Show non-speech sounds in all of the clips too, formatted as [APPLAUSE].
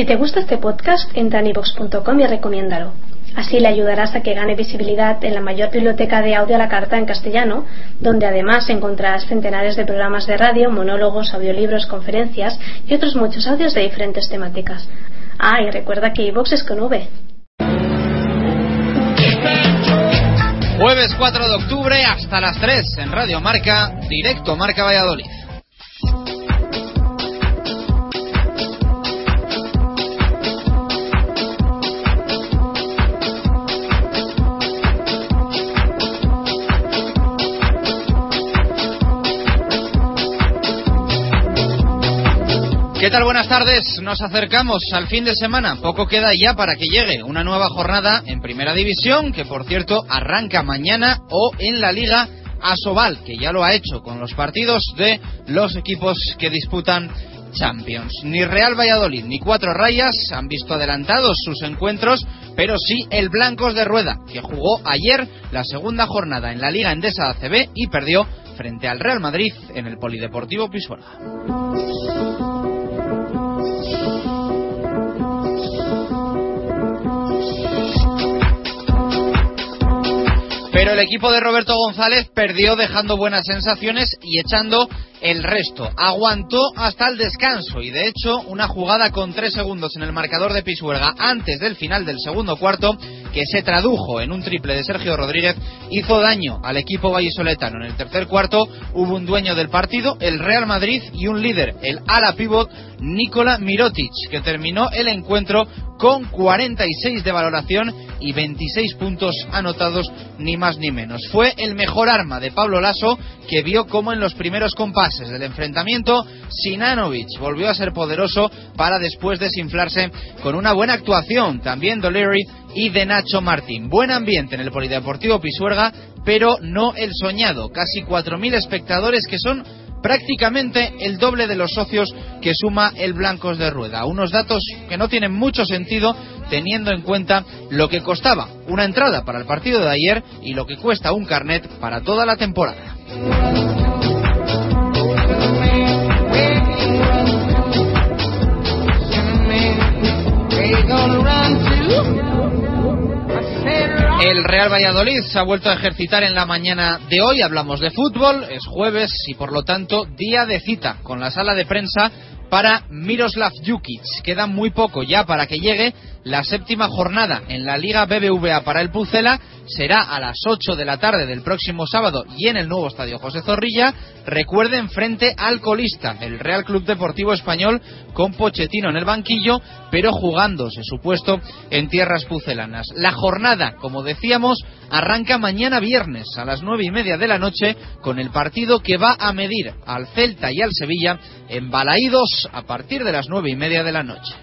Si te gusta este podcast, entra en ivox.com y recomiéndalo. Así le ayudarás a que gane visibilidad en la mayor biblioteca de audio a la carta en castellano, donde además encontrarás centenares de programas de radio, monólogos, audiolibros, conferencias y otros muchos audios de diferentes temáticas. Ah, y recuerda que iVox es con V. Jueves 4 de octubre hasta las 3 en Radio Marca, directo Marca Valladolid. ¿Qué tal? Buenas tardes. Nos acercamos al fin de semana. Poco queda ya para que llegue una nueva jornada en Primera División, que por cierto arranca mañana o en la Liga Asobal, que ya lo ha hecho con los partidos de los equipos que disputan Champions. Ni Real Valladolid ni Cuatro Rayas han visto adelantados sus encuentros, pero sí el Blancos de Rueda, que jugó ayer la segunda jornada en la Liga Endesa ACB y perdió frente al Real Madrid en el Polideportivo Pisuerga. El equipo de Roberto González perdió dejando buenas sensaciones y echando el resto. Aguantó hasta el descanso y de hecho una jugada con tres segundos en el marcador de Pisuerga antes del final del segundo cuarto que se tradujo en un triple de Sergio Rodríguez hizo daño al equipo vallisoletano. En el tercer cuarto hubo un dueño del partido, el Real Madrid y un líder, el ala pivot Nikola Mirotic, que terminó el encuentro con 46 de valoración y 26 puntos anotados, ni más ni menos. Fue el mejor arma de Pablo Lasso, que vio como en los primeros compases del enfrentamiento, Sinanovic volvió a ser poderoso para después desinflarse con una buena actuación, también Dolery y de Nacho Martín. Buen ambiente en el Polideportivo Pisuerga, pero no el soñado. Casi 4.000 espectadores que son prácticamente el doble de los socios que suma el Blancos de Rueda. Unos datos que no tienen mucho sentido teniendo en cuenta lo que costaba una entrada para el partido de ayer y lo que cuesta un carnet para toda la temporada. El Real Valladolid se ha vuelto a ejercitar en la mañana de hoy. Hablamos de fútbol, es jueves y por lo tanto día de cita con la sala de prensa para Miroslav Jukic. Queda muy poco ya para que llegue la séptima jornada en la Liga BBVA para el Pucela. Será a las 8 de la tarde del próximo sábado y en el nuevo estadio José Zorrilla. Recuerden frente al colista, el Real Club Deportivo Español, con Pochettino en el banquillo, pero jugándose su puesto en tierras pucelanas. La jornada, como decíamos, arranca mañana viernes a las nueve y media de la noche con el partido que va a medir al Celta y al Sevilla en Balaídos a partir de las nueve y media de la noche.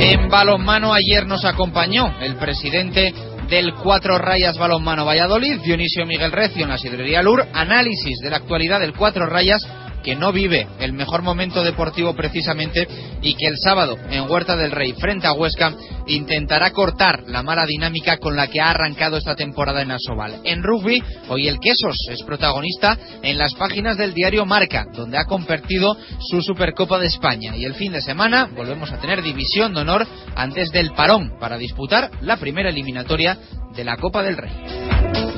En balonmano ayer nos acompañó el presidente del Cuatro Rayas Balonmano Valladolid, Dionisio Miguel Recio, en la sidrería Lur, análisis de la actualidad del Cuatro Rayas que no vive el mejor momento deportivo precisamente y que el sábado en Huerta del Rey frente a Huesca intentará cortar la mala dinámica con la que ha arrancado esta temporada en Asobal. En rugby, hoy el Quesos es protagonista en las páginas del diario Marca, donde ha convertido su Supercopa de España. Y el fin de semana volvemos a tener división de honor antes del parón para disputar la primera eliminatoria de la Copa del Rey.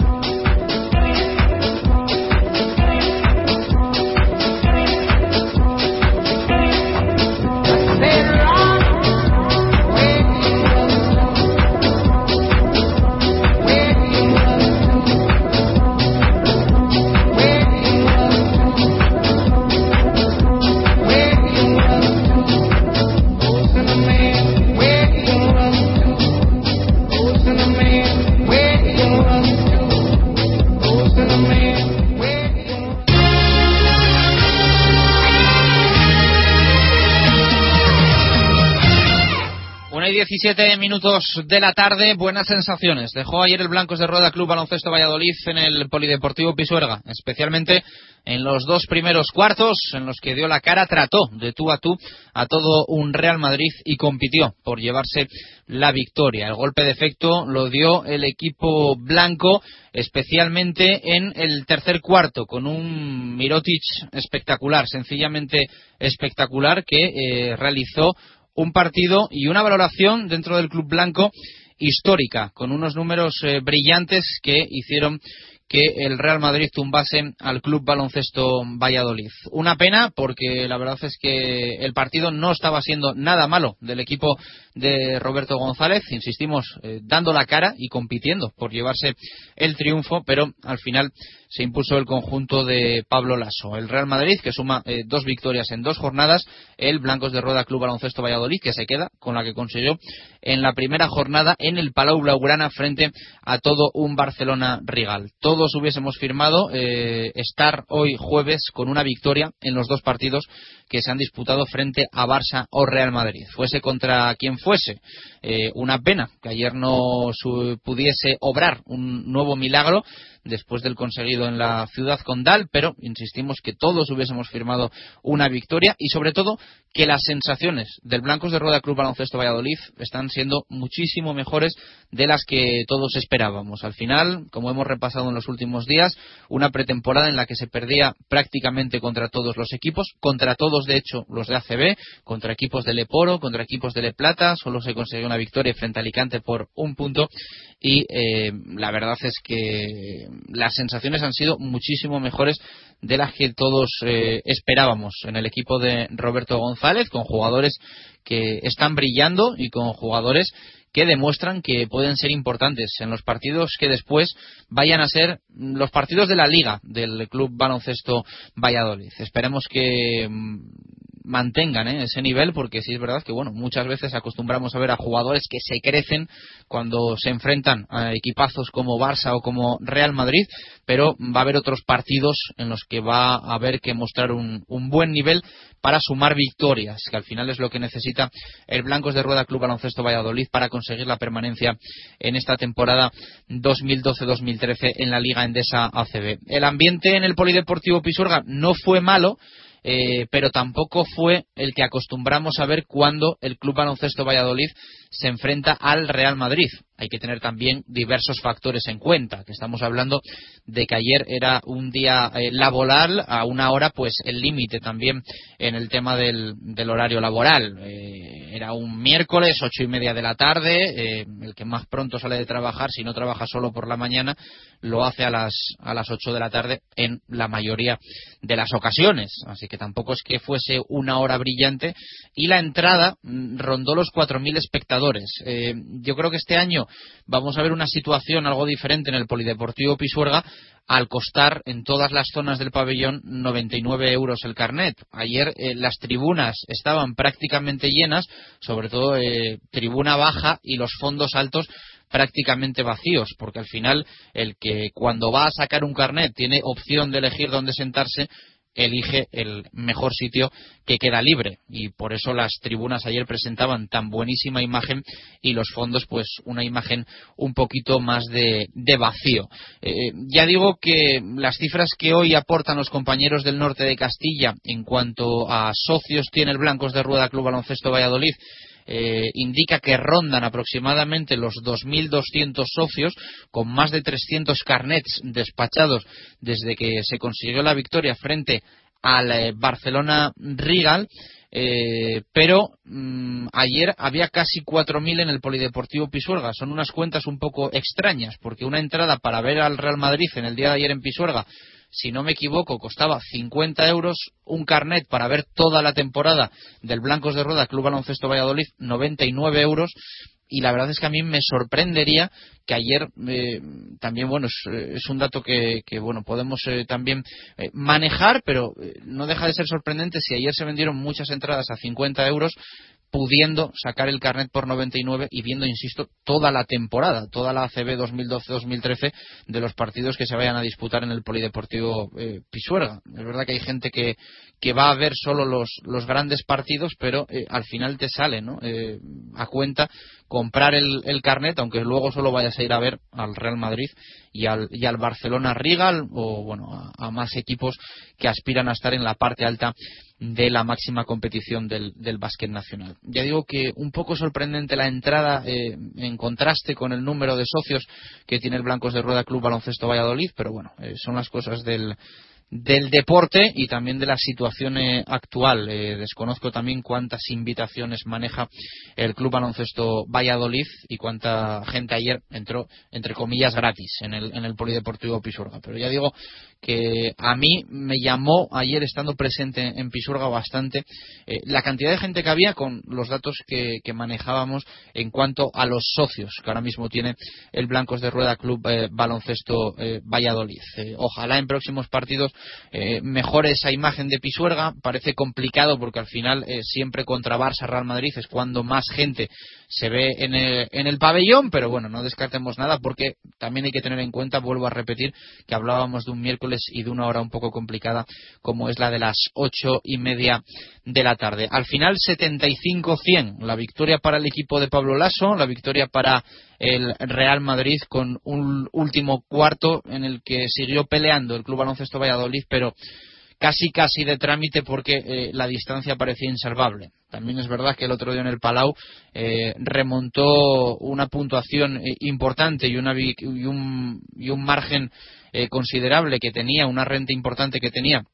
17 minutos de la tarde, buenas sensaciones. Dejó ayer el Blancos de Rueda Club Baloncesto Valladolid en el Polideportivo Pisuerga, especialmente en los dos primeros cuartos en los que dio la cara, trató de tú a tú a todo un Real Madrid y compitió por llevarse la victoria. El golpe de efecto lo dio el equipo blanco, especialmente en el tercer cuarto, con un Mirotic espectacular, sencillamente espectacular, que eh, realizó un partido y una valoración dentro del club blanco histórica, con unos números eh, brillantes que hicieron que el Real Madrid tumbase al Club Baloncesto Valladolid. Una pena porque la verdad es que el partido no estaba siendo nada malo del equipo de Roberto González, insistimos, eh, dando la cara y compitiendo por llevarse el triunfo, pero al final se impuso el conjunto de Pablo Lasso. El Real Madrid, que suma eh, dos victorias en dos jornadas, el Blancos de Rueda Club Baloncesto Valladolid, que se queda con la que consiguió en la primera jornada en el Palau Blaugrana frente a todo un Barcelona Rigal. Todos hubiésemos firmado eh, estar hoy jueves con una victoria en los dos partidos que se han disputado frente a Barça o Real Madrid. Fuese contra quien fuese. Eh, una pena que ayer no pudiese obrar un nuevo milagro después del conseguido en la ciudad condal, pero insistimos que todos hubiésemos firmado una victoria y sobre todo que las sensaciones del Blancos de Rueda Club Baloncesto Valladolid están siendo muchísimo mejores de las que todos esperábamos. Al final, como hemos repasado en los últimos días, una pretemporada en la que se perdía prácticamente contra todos los equipos, contra todos de hecho los de ACB, contra equipos de Leporo, contra equipos de Le Plata, solo se consiguió una victoria frente a Alicante por un punto y eh, la verdad es que las sensaciones han sido muchísimo mejores de las que todos eh, esperábamos en el equipo de Roberto González, con jugadores que están brillando y con jugadores que demuestran que pueden ser importantes en los partidos que después vayan a ser los partidos de la liga del Club Baloncesto Valladolid. Esperemos que mm, mantengan ¿eh? ese nivel porque sí es verdad que bueno muchas veces acostumbramos a ver a jugadores que se crecen cuando se enfrentan a equipazos como Barça o como Real Madrid pero va a haber otros partidos en los que va a haber que mostrar un, un buen nivel para sumar victorias que al final es lo que necesita el Blancos de Rueda Club Baloncesto Valladolid para conseguir la permanencia en esta temporada 2012-2013 en la Liga Endesa ACB el ambiente en el Polideportivo Pisuerga no fue malo eh, pero tampoco fue el que acostumbramos a ver cuando el Club Baloncesto Valladolid se enfrenta al Real Madrid. Hay que tener también diversos factores en cuenta, que estamos hablando de que ayer era un día eh, laboral a una hora, pues el límite también en el tema del, horario laboral. Eh, era un miércoles, ocho y media de la tarde, eh, el que más pronto sale de trabajar, si no trabaja solo por la mañana, lo hace a las, a las ocho de la tarde en la mayoría de las ocasiones. Así que tampoco es que fuese una hora brillante. Y la entrada mm, rondó los cuatro mil espectadores yo creo que este año vamos a ver una situación algo diferente en el Polideportivo Pisuerga al costar en todas las zonas del pabellón 99 euros el carnet. Ayer eh, las tribunas estaban prácticamente llenas, sobre todo eh, tribuna baja y los fondos altos prácticamente vacíos, porque al final el que cuando va a sacar un carnet tiene opción de elegir dónde sentarse, elige el mejor sitio que queda libre y por eso las tribunas ayer presentaban tan buenísima imagen y los fondos pues una imagen un poquito más de, vacío. Eh, ya digo que las cifras que hoy aportan los compañeros del norte de Castilla en cuanto a socios tiene el Blancos de Rueda Club Baloncesto Valladolid eh, indica que rondan aproximadamente los 2.200 socios, con más de 300 carnets despachados desde que se consiguió la victoria frente al eh, Barcelona Rigal. Eh, pero mm, ayer había casi 4.000 en el Polideportivo Pisuerga. Son unas cuentas un poco extrañas, porque una entrada para ver al Real Madrid en el día de ayer en Pisuerga si no me equivoco, costaba 50 euros un carnet para ver toda la temporada del Blancos de Rueda Club Baloncesto Valladolid, 99 euros. Y la verdad es que a mí me sorprendería que ayer eh, también, bueno, es, eh, un dato que, bueno, podemos eh, también manejar, pero no deja de ser sorprendente si ayer se vendieron muchas entradas a 50 euros pudiendo sacar el carnet por 99 y viendo, insisto, toda la temporada, toda la ACB 2012-2013 de los partidos que se vayan a disputar en el Polideportivo eh, Pisuerga. Es verdad que hay gente que, va a ver solo los, los grandes partidos, pero eh, al final te sale ¿no? Eh, a cuenta comprar el, el, carnet, aunque luego solo vayas a ir a ver al Real Madrid y al, y al Barcelona Rigal o bueno a, más equipos que aspiran a estar en la parte alta de la máxima competición del, del básquet nacional. Ya digo que un poco sorprendente la entrada eh, en contraste con el número de socios que tiene el Blancos de Rueda Club Baloncesto Valladolid, pero bueno, eh, son las cosas del, del deporte y también de la situación eh, actual. Eh, desconozco también cuántas invitaciones maneja el Club Baloncesto Valladolid y cuánta gente ayer entró, entre comillas, gratis en el, en el Polideportivo Pisurga. Pero ya digo que a mí me llamó ayer estando presente en Pisurga bastante eh, la cantidad de gente que había con los datos que, manejábamos en cuanto a los socios que ahora mismo tiene el Blancos de Rueda Club Baloncesto Valladolid. ojalá en próximos partidos eh, esa imagen de Pisuerga. Parece complicado porque al final eh, siempre contra Barça Real Madrid es cuando más gente se ve en el, en el pabellón, pero bueno, no descartemos nada porque también hay que tener en cuenta, vuelvo a repetir, que hablábamos de un miércoles y de una hora un poco complicada como es la de las ocho y media de la tarde. Al final 75-100, la victoria para el equipo de Pablo Lasso, la victoria para el Real Madrid con un último cuarto en el que siguió peleando el Club Baloncesto Valladolid, pero casi casi de trámite porque eh, la distancia parecía insalvable. También es verdad que el otro día en el Palau eh, remontó una puntuación eh, importante y, una, y, un, margen considerable que tenía, una renta importante que tenía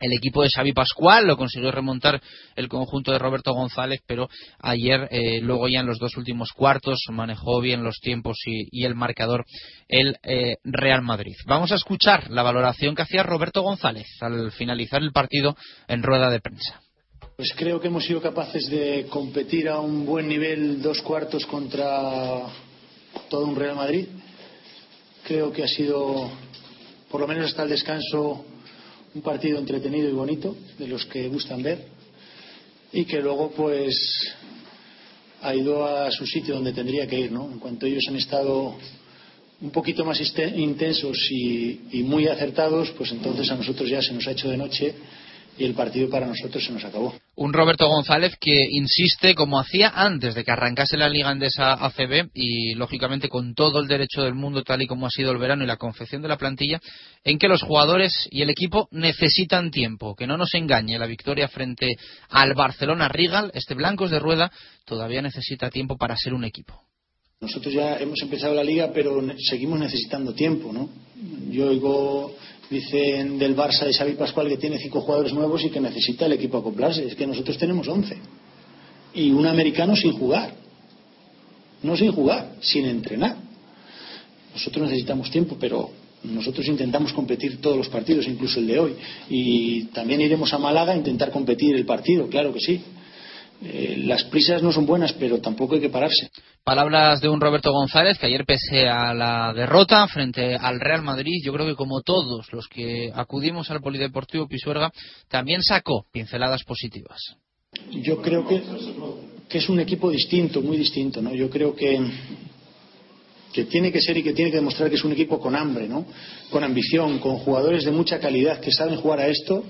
el equipo de Xavi Pascual lo consiguió remontar el conjunto de Roberto González, pero ayer, eh, luego ya en los dos últimos cuartos, manejó bien los tiempos y, el marcador el eh, Real Madrid. Vamos a escuchar la valoración que hacía Roberto González al finalizar el partido en rueda de prensa. Pues creo que hemos sido capaces de competir a un buen nivel dos cuartos contra todo un Real Madrid. Creo que ha sido, por lo menos hasta el descanso, un partido entretenido y bonito, de los que gustan ver, y que luego pues ha ido a su sitio donde tendría que ir, ¿no? En cuanto ellos han estado un poquito más intensos y, y muy acertados, pues entonces a nosotros ya se nos ha hecho de noche y el partido para nosotros se nos acabó. Un Roberto González que insiste, como hacía antes de que arrancase la Liga Endesa ACB, y lógicamente con todo el derecho del mundo, tal y como ha sido el verano y la confección de la plantilla, en que los jugadores y el equipo necesitan tiempo. Que no nos engañe, la victoria frente al Barcelona Rigal, este Blancos de Rueda, todavía necesita tiempo para ser un equipo. Nosotros ya hemos empezado la liga, pero seguimos necesitando tiempo, ¿no? Yo oigo Dicen del Barça de Xavi Pascual que tiene cinco jugadores nuevos y que necesita el equipo acoplarse. Es que nosotros tenemos once. Y un americano sin jugar. No sin jugar, sin entrenar. Nosotros necesitamos tiempo, pero nosotros intentamos competir todos los partidos, incluso el de hoy. Y también iremos a Málaga a intentar competir el partido, claro que sí. Eh, las prisas no son buenas, pero tampoco hay que pararse. Palabras de un Roberto González que ayer, pese a la derrota frente al Real Madrid, yo creo que como todos los que acudimos al Polideportivo Pisuerga, también sacó pinceladas positivas. Yo creo que, que es un equipo distinto, muy distinto. ¿no? Yo creo que, que tiene que ser y que tiene que demostrar que es un equipo con hambre, ¿no? con ambición, con jugadores de mucha calidad que saben jugar a esto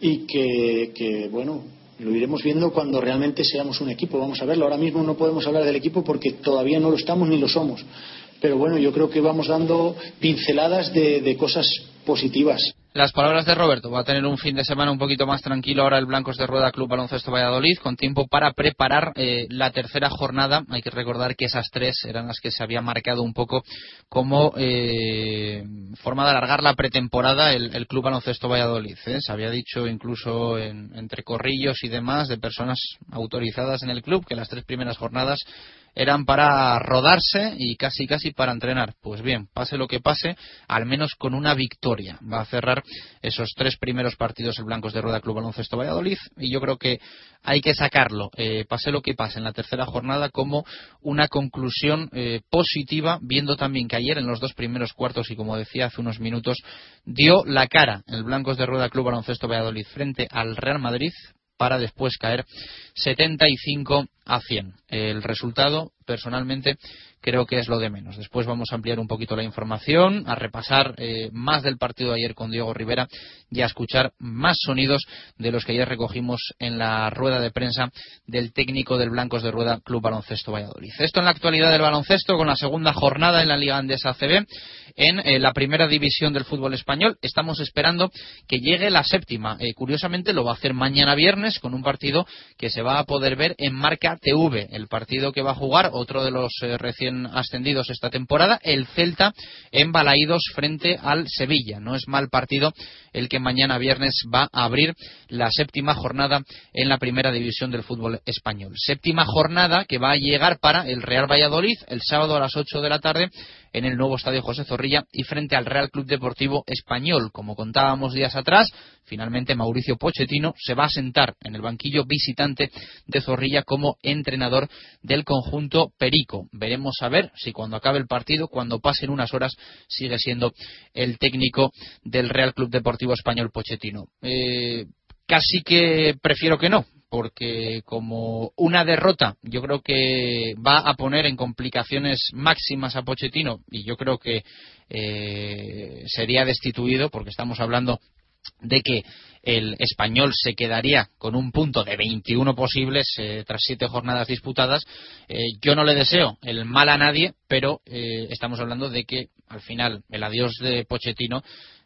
y que, que bueno, lo iremos viendo cuando realmente seamos un equipo. Vamos a verlo. Ahora mismo no podemos hablar del equipo porque todavía no lo estamos ni lo somos. Pero bueno, yo creo que vamos dando pinceladas de, cosas positivas. Las palabras de Roberto. Va a tener un fin de semana un poquito más tranquilo ahora el Blancos de Rueda Club Baloncesto Valladolid, con tiempo para preparar eh, la tercera jornada. Hay que recordar que esas tres eran las que se había marcado un poco como eh, forma de alargar la pretemporada el, Club Baloncesto Valladolid. ¿eh? Se había dicho incluso entre corrillos y demás de personas autorizadas en el club que las tres primeras jornadas eran para rodarse y casi casi para entrenar. Pues bien, pase lo que pase, al menos con una victoria. Va a cerrar esos tres primeros partidos el Blancos de Rueda Club Baloncesto Valladolid y yo creo que hay que sacarlo, eh, pase lo que pase en la tercera jornada, como una conclusión eh, positiva, viendo también que ayer en los dos primeros cuartos y como decía hace unos minutos, dio la cara el Blancos de Rueda Club Baloncesto Valladolid frente al Real Madrid para después caer 75 a 100. El resultado, personalmente, creo que es lo de menos. Después vamos a ampliar un poquito la información, a repasar eh, más del partido de ayer con Diego Rivera y a escuchar más sonidos de los que ayer recogimos en la rueda de prensa del técnico del Blancos de Rueda Club Baloncesto Valladolid. Esto en la actualidad del baloncesto con la segunda jornada en la Liga Andesa CB en eh, la primera división del fútbol español. Estamos esperando que llegue la séptima. Eh, curiosamente lo va a hacer mañana viernes con un partido que se va a poder ver en Marca TV, el partido que va a jugar otro de los recién ascendidos esta temporada, el Celta en Balaídos frente al Sevilla. No es mal partido el que mañana viernes va a abrir la séptima jornada en la primera división del fútbol español. Séptima jornada que va a llegar para el Real Valladolid el sábado a las 8 de la tarde en el nuevo estadio José Zorrilla y frente al Real Club Deportivo Español. Como contábamos días atrás, finalmente Mauricio Pochettino se va a sentar en el banquillo visitante de Zorrilla como entrenador del conjunto Perico. Veremos a ver si cuando acabe el partido, cuando pasen unas horas, sigue siendo el técnico del Real Club Deportivo Español Pochettino. Eh, casi que prefiero que no, porque como una derrota yo creo que va a poner en complicaciones máximas a Pochettino y yo creo que eh, sería destituido porque estamos hablando de que el español se quedaría con un punto de 21 posibles eh, tras siete jornadas disputadas. Eh, yo no le deseo el mal a nadie, pero estamos hablando de que al final el adiós de Pochettino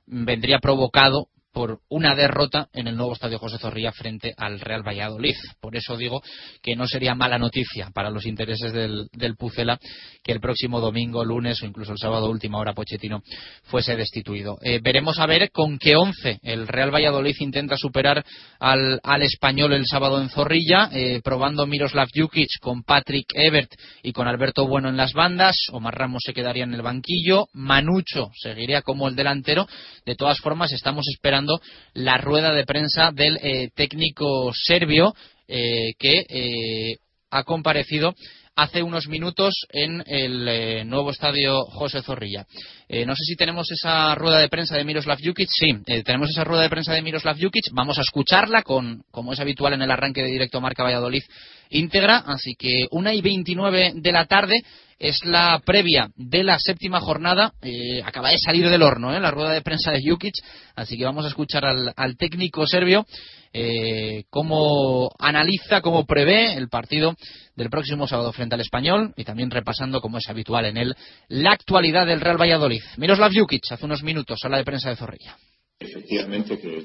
vendría provocado por una derrota en el nuevo estadio José Zorrilla frente al Real Valladolid. Por eso digo que no sería mala noticia para los intereses del, Pucela que el próximo domingo, lunes o incluso el sábado última hora Pochettino fuese destituido. Eh, veremos a ver con qué once el Real Valladolid intenta superar al, español el sábado en Zorrilla, eh, probando Miroslav Jukic con Patrick Ebert y con Alberto Bueno en las bandas. Omar Ramos se quedaría en el banquillo. Manucho seguiría como el delantero. De todas formas, estamos esperando la rueda de prensa del eh, técnico serbio eh, que eh, ha comparecido hace unos minutos en el nuevo estadio José Zorrilla. no sé si tenemos esa rueda de prensa de Miroslav Jukic. Sí, tenemos esa rueda de prensa de Miroslav Jukic. Vamos a escucharla con, como es habitual en el arranque de directo Marca Valladolid íntegra. Así que una y veintinueve de la tarde es la previa de la séptima jornada. Eh, acaba de salir del horno ¿eh? la rueda de prensa de Jukic, así que vamos a escuchar al, técnico serbio eh, cómo analiza, cómo prevé el partido del próximo sábado frente al español y también repasando, como es habitual en él, la actualidad del Real Valladolid. Miroslav Jukic, hace unos minutos, sala de prensa de Zorrilla. Efectivamente, que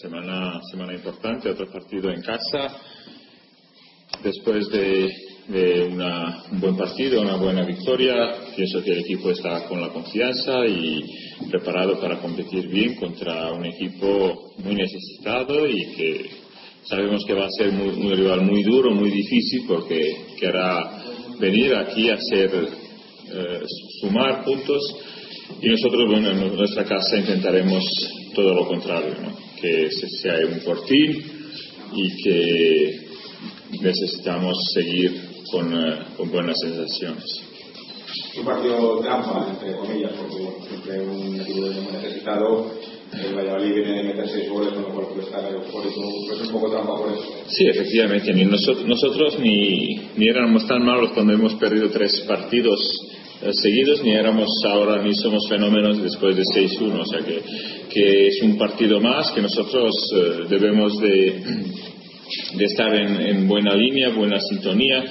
semana, semana importante, otro partido en casa. Después de de un buen partido, una buena victoria. Pienso que el equipo está con la confianza y preparado para competir bien contra un equipo muy necesitado y que sabemos que va a ser un rival muy duro, muy difícil porque querrá venir aquí a hacer eh, sumar puntos y nosotros, bueno, en nuestra casa intentaremos todo lo contrario, que sea un fortín y que necesitamos seguir eh, con, buenas sensaciones. Un partido trampa, entre comillas, porque siempre un equipo muy necesitado el Valladolid viene de meter seis goles, con lo cual puede estar eso, pues un poco trampa por eso. Sí, efectivamente, ni nosotros, nosotros ni, ni éramos tan malos cuando hemos perdido tres partidos eh, seguidos, ni éramos ahora, ni somos fenómenos después de 6-1, o sea que, que es un partido más que nosotros eh, debemos de, de estar en, en buena línea, buena sintonía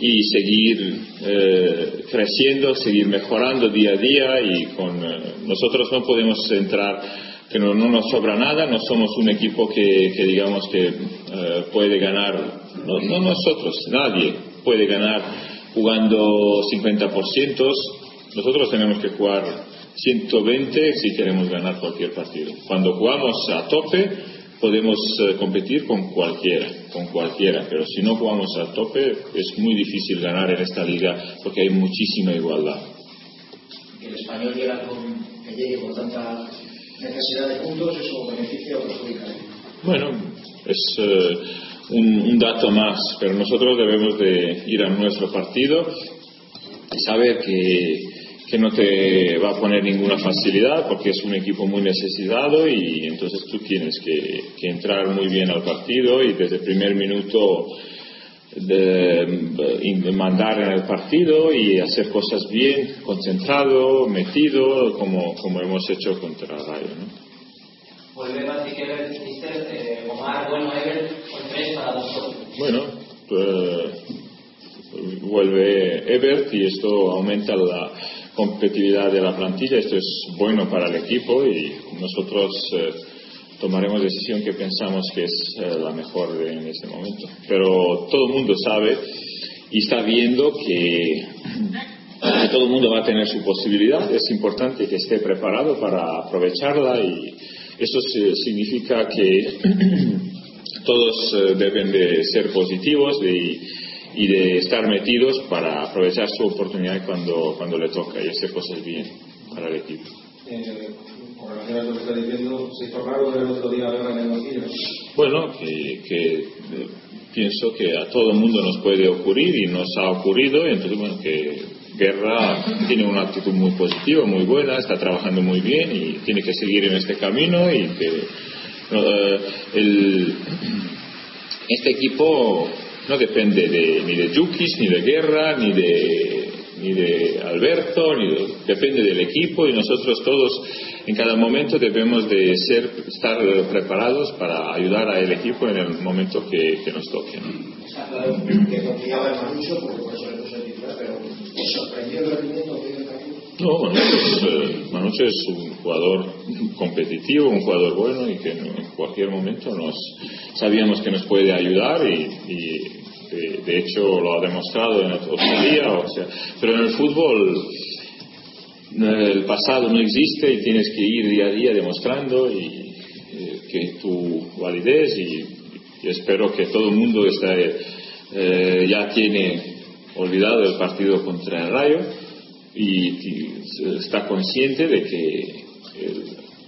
y seguir eh, creciendo, seguir mejorando día a día y con eh, nosotros no podemos entrar que no, nos sobra nada, no somos un equipo que, digamos que eh, puede ganar, no, no, nosotros, nadie puede ganar jugando 50%, nosotros tenemos que jugar 120 si queremos ganar cualquier partido. Cuando jugamos a tope, podemos eh, competir con cualquiera, con cualquiera, pero si no jugamos a tope es muy difícil ganar en esta liga porque hay muchísima igualdad. Que el español llega con, que llegue con tanta necesidad de puntos, eso beneficia o perjudica. Bueno, es eh, un, un, dato más, pero nosotros debemos de ir a nuestro partido y saber que que no te va a poner ninguna facilidad porque es un equipo muy necesitado y entonces tú tienes que, entrar muy bien al partido y desde el primer minuto de, mandar en el partido y hacer cosas bien, concentrado, metido, como, como hemos hecho contra Rayo. ¿no? Bueno, pues, vuelve Ebert y esto aumenta la competitividad de la plantilla. Esto es bueno para el equipo y nosotros eh, tomaremos decisión que pensamos que es eh, la mejor en este momento. Pero todo el mundo sabe y está viendo que, todo el mundo va a tener su posibilidad. Es importante que esté preparado para aprovecharla y eso significa que [CLEARS THROAT] todos eh, deben de ser positivos de y de estar metidos para aprovechar su oportunidad cuando, cuando le toca y hacer cosas bien para el equipo. Eh, relación a lo que está diciendo, ¿se hizo raro ver el otro día guerra en Bueno, que, que eh, pienso que a todo el mundo nos puede ocurrir y nos ha ocurrido, entonces, bueno, que Guerra tiene una actitud muy positiva, muy buena, está trabajando muy bien y tiene que seguir en este camino y que eh, el, este equipo no depende de, ni de Yukis, ni de Guerra, ni de, ni de Alberto, ni depende del equipo y nosotros todos en cada momento debemos de ser, estar preparados para ayudar al equipo en el momento que, nos toque. No, Manucho es, un jugador competitivo, un jugador bueno y que en cualquier momento nos sabíamos que nos puede ayudar y de, hecho lo ha demostrado en otro día, o sea, pero en el fútbol el pasado no existe y tienes que ir día a día demostrando y, eh, que tu validez y, espero que todo el mundo esté, eh, ya tiene olvidado el partido contra el Rayo y, está consciente de que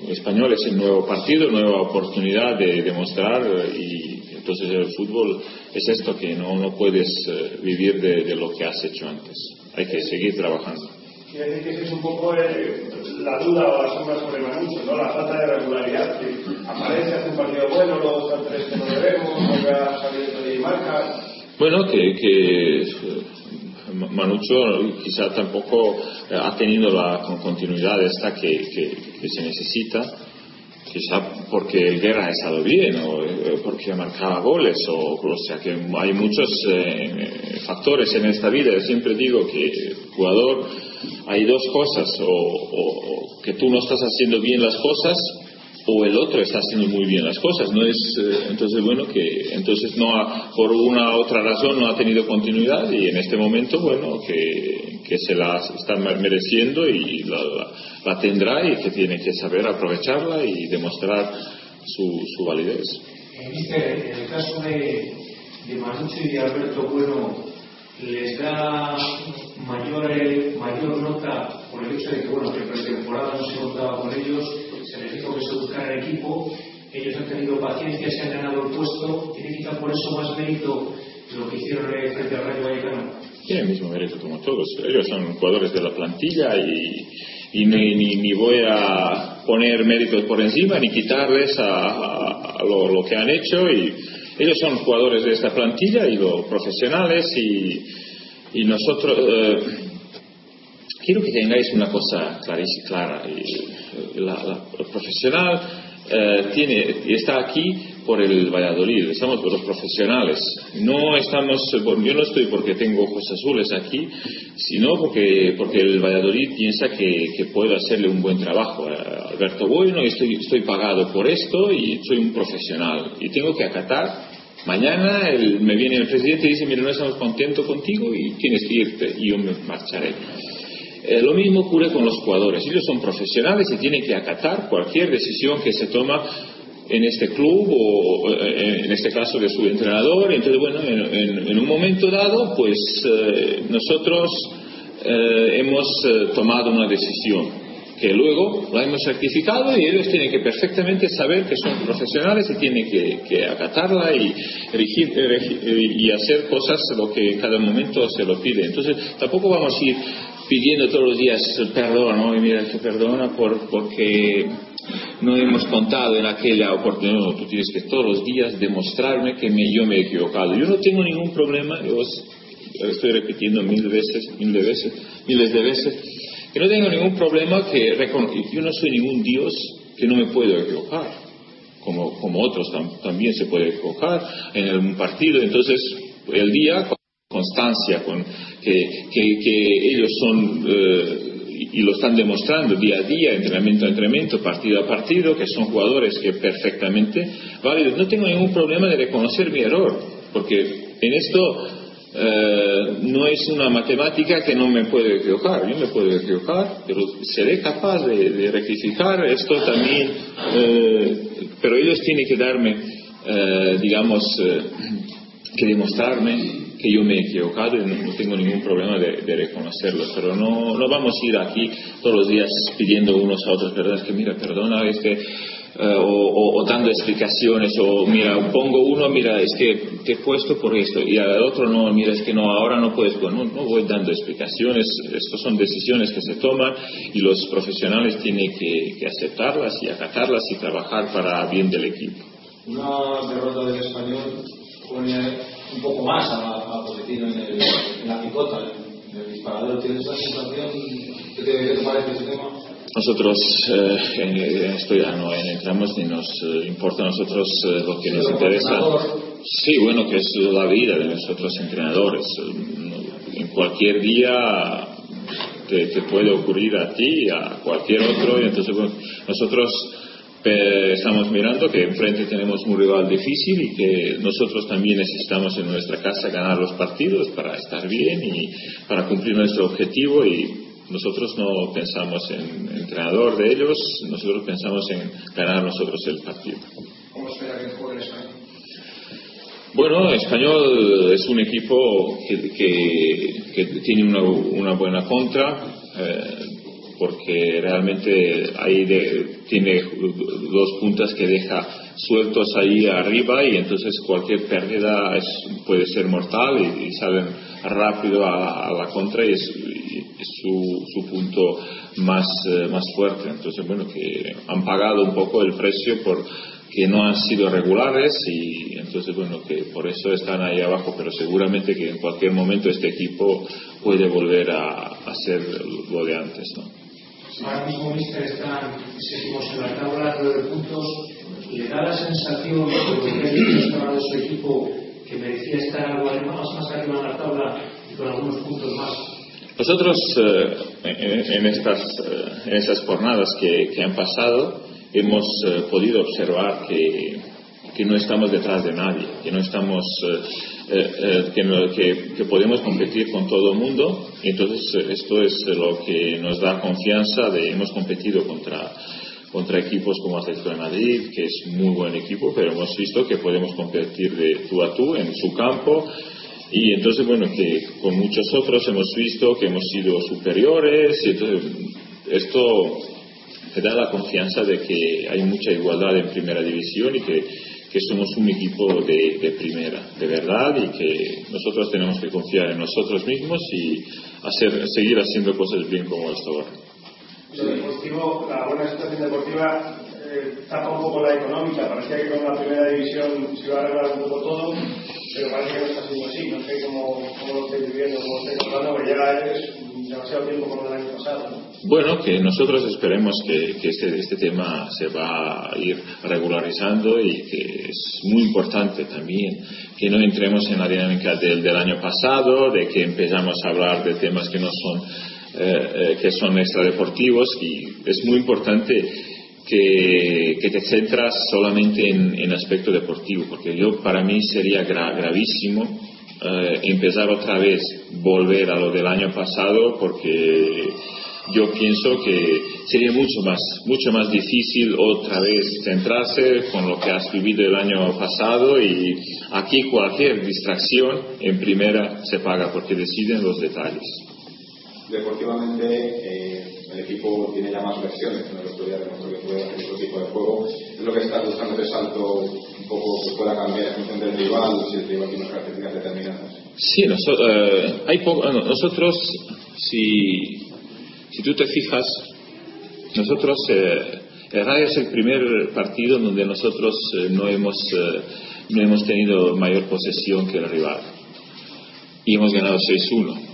el español es el nuevo partido, nueva oportunidad de demostrar y entonces el fútbol es esto que no, no puedes eh, vivir de, lo que has hecho antes. Hay que seguir trabajando. Quiere decir que es un poco eh, la duda o la sombra sobre Manucho, ¿no? La falta de regularidad, que aparece, hace un partido bueno, luego son tres que no debemos, vuelve a salir y marca. Bueno, que, que eh, Manucho quizá tampoco ha tenido la continuidad esta que, que, que se necesita quizá porque el Guerra ha estado bien o porque marcaba goles o, o sea que hay muchos eh, factores en esta vida. Yo siempre digo que jugador hay dos cosas o, que tú no estás haciendo bien las cosas o el otro está haciendo muy bien las cosas. No es eh, entonces bueno que entonces no ha, por una otra razón no ha tenido continuidad y en este momento bueno que, que se la está mereciendo y la, tendrá y que tiene que saber aprovecharla y demostrar su, su validez en el caso de, de Manucho y Alberto Bueno les da mayor, mayor nota por el hecho de que, bueno, que pretemporada no se contaba con ellos, se les dijo que se buscara el equipo, ellos han tenido paciencia, se han ganado el puesto, ¿tiene quizá por eso más mérito lo que hicieron frente al Rayo Vallecano? Tiene el mismo mérito como todos. Ellos son jugadores de la plantilla y, y ni, ni, voy a poner méritos por encima ni quitarles a, lo, lo, que han hecho y ellos son jugadores de esta plantilla y los profesionales y, y nosotros eh, quiero que tengáis una cosa clara. Y la, la, el profesional eh, tiene está aquí por el Valladolid, estamos por los profesionales. No estamos, yo no estoy porque tengo ojos azules aquí, sino porque, porque el Valladolid piensa que, que puedo hacerle un buen trabajo. a Alberto Bueno, estoy, estoy pagado por esto y soy un profesional y tengo que acatar. Mañana me viene el presidente y dice, mira, no estamos contentos contigo y tienes que irte y yo me marcharé. Eh, lo mismo ocurre con los jugadores. Ellos son profesionales y tienen que acatar cualquier decisión que se toma en este club o eh, en este caso de su entrenador. Entonces, bueno, en, un momento dado, pues eh, nosotros hemos tomado una decisión que luego la hemos rectificado y ellos tienen que perfectamente saber que son profesionales y tienen que, acatarla y, y hacer cosas lo que en cada momento se lo pide. Entonces, tampoco vamos a ir pidiendo todos los días perdón, ¿no? Y mira, que perdona por, porque no hemos contado en aquella oportunidad. No, tú tienes que todos los días demostrarme que me, yo me he equivocado. Yo no tengo ningún problema, yo estoy repitiendo mil veces, mil de veces, miles de veces, que no tengo ningún problema que yo no soy ningún Dios que no me puedo equivocar. Como, como otros también se puede equivocar en un partido. Entonces, el día, con constancia, con que, que, ellos son eh, y lo están demostrando día a día, entrenamiento a entrenamiento, partido a partido, que son jugadores que perfectamente válidos. No tengo ningún problema de reconocer mi error, porque en esto eh, no es una matemática que no me puede equivocar. Yo me puedo equivocar, pero seré capaz de, rectificar esto también. Eh, pero ellos tienen que darme, eh, digamos, que demostrarme que yo me he equivocado y no, tengo ningún problema de, reconocerlo. Pero no, no vamos a ir aquí todos los días pidiendo unos a otros, ¿verdad? Que mira, perdona, es que. Eh, o, dando explicaciones, o mira, pongo uno, mira, es que te he puesto por esto, y al otro no, mira, es que no, ahora no puedes, bueno, no, voy dando explicaciones, estas son decisiones que se toman y los profesionales tienen que, que aceptarlas y acatarlas y trabajar para bien del equipo. Una derrota del español un poco más a, a Pochettino en, el, en la picota, en el disparador. ¿Tienes esa sensación? ¿Qué te, qué te parece ese tema? Nosotros eh, en esto ya no entramos ni nos eh, importa a nosotros eh, lo que nos interesa. Sí, bueno, que es la vida de nosotros entrenadores. En cualquier día te, te puede ocurrir a ti, a cualquier otro, y entonces bueno, nosotros estamos mirando que enfrente tenemos un rival difícil y que nosotros también necesitamos en nuestra casa ganar los partidos para estar bien y para cumplir nuestro objetivo y nosotros no pensamos en entrenador de ellos, nosotros pensamos en ganar nosotros el partido. ¿Cómo espera que juegue el español? Bueno, Español es un equipo que, que, tiene una, una, buena contra. Eh, porque realmente ahí tiene dos puntas que deja sueltos ahí arriba y entonces cualquier pérdida puede ser mortal y, salen rápido a, la contra y es, su, su, punto más, eh, más fuerte. Entonces, bueno, que han pagado un poco el precio por que no han sido regulares y entonces bueno que por eso están ahí abajo pero seguramente que en cualquier momento este equipo puede volver a, a ser lo de antes ¿no? Mismo Mister está seguimos en la tabla, nueve puntos, le da la sensación de que ha de su equipo que merecía estar algo más, más arriba en la tabla y con algunos puntos más. Nosotros eh, en, estas, eh, en estas jornadas que, que han pasado hemos eh, podido observar que, que no estamos detrás de nadie, que no estamos eh, eh, que, podemos competir con todo el mundo. Y entonces eh, esto es lo que nos da confianza de hemos competido contra contra equipos como Atlético de Madrid, que es muy buen equipo, pero hemos visto que podemos competir de tú a tú en su campo. Y entonces, bueno, que con muchos otros hemos visto que hemos sido superiores. Y entonces, esto te da la confianza de que hay mucha igualdad en primera división y que que somos un equipo de, primera, de verdad, y que nosotros tenemos que confiar en nosotros mismos y hacer, seguir haciendo cosas bien como hasta ahora. deportivo, la buena situación deportiva eh, tapa un poco la económica. Parecía que con la primera división se iba a arreglar un poco todo, pero parece que no está siendo así. No sé cómo, cómo lo estáis viviendo, cómo lo estáis hablando, que ya es demasiado tiempo como el año pasado. ¿no? Bueno, que nosotros esperemos que, este, este, tema se va a ir regularizando y que es muy importante también que no entremos en la dinámica del, del año pasado, de que empezamos a hablar de temas que no son, eh, eh, que son extradeportivos y es muy importante que, que te centras solamente en, en, aspecto deportivo, porque yo para mí sería gravísimo eh, empezar otra vez, volver a lo del año pasado, porque yo pienso que sería mucho más, mucho más difícil otra vez centrarse con lo que has vivido el año pasado y aquí cualquier distracción en primera se paga porque deciden los detalles. Deportivamente eh, el equipo tiene ya más versiones en historia de nuestro que puede hacer otro tipo de juego. Es lo que está buscando de salto un poco que pueda cambiar en función del rival, si el rival tiene unas características determinadas. Sí, nosotros, eh, hay nosotros si Si tú te fijas, nosotros, eh, el Rayo es el primer partido donde nosotros eh, no, hemos, eh, no hemos tenido mayor posesión que el rival. Y hemos ganado 6-1.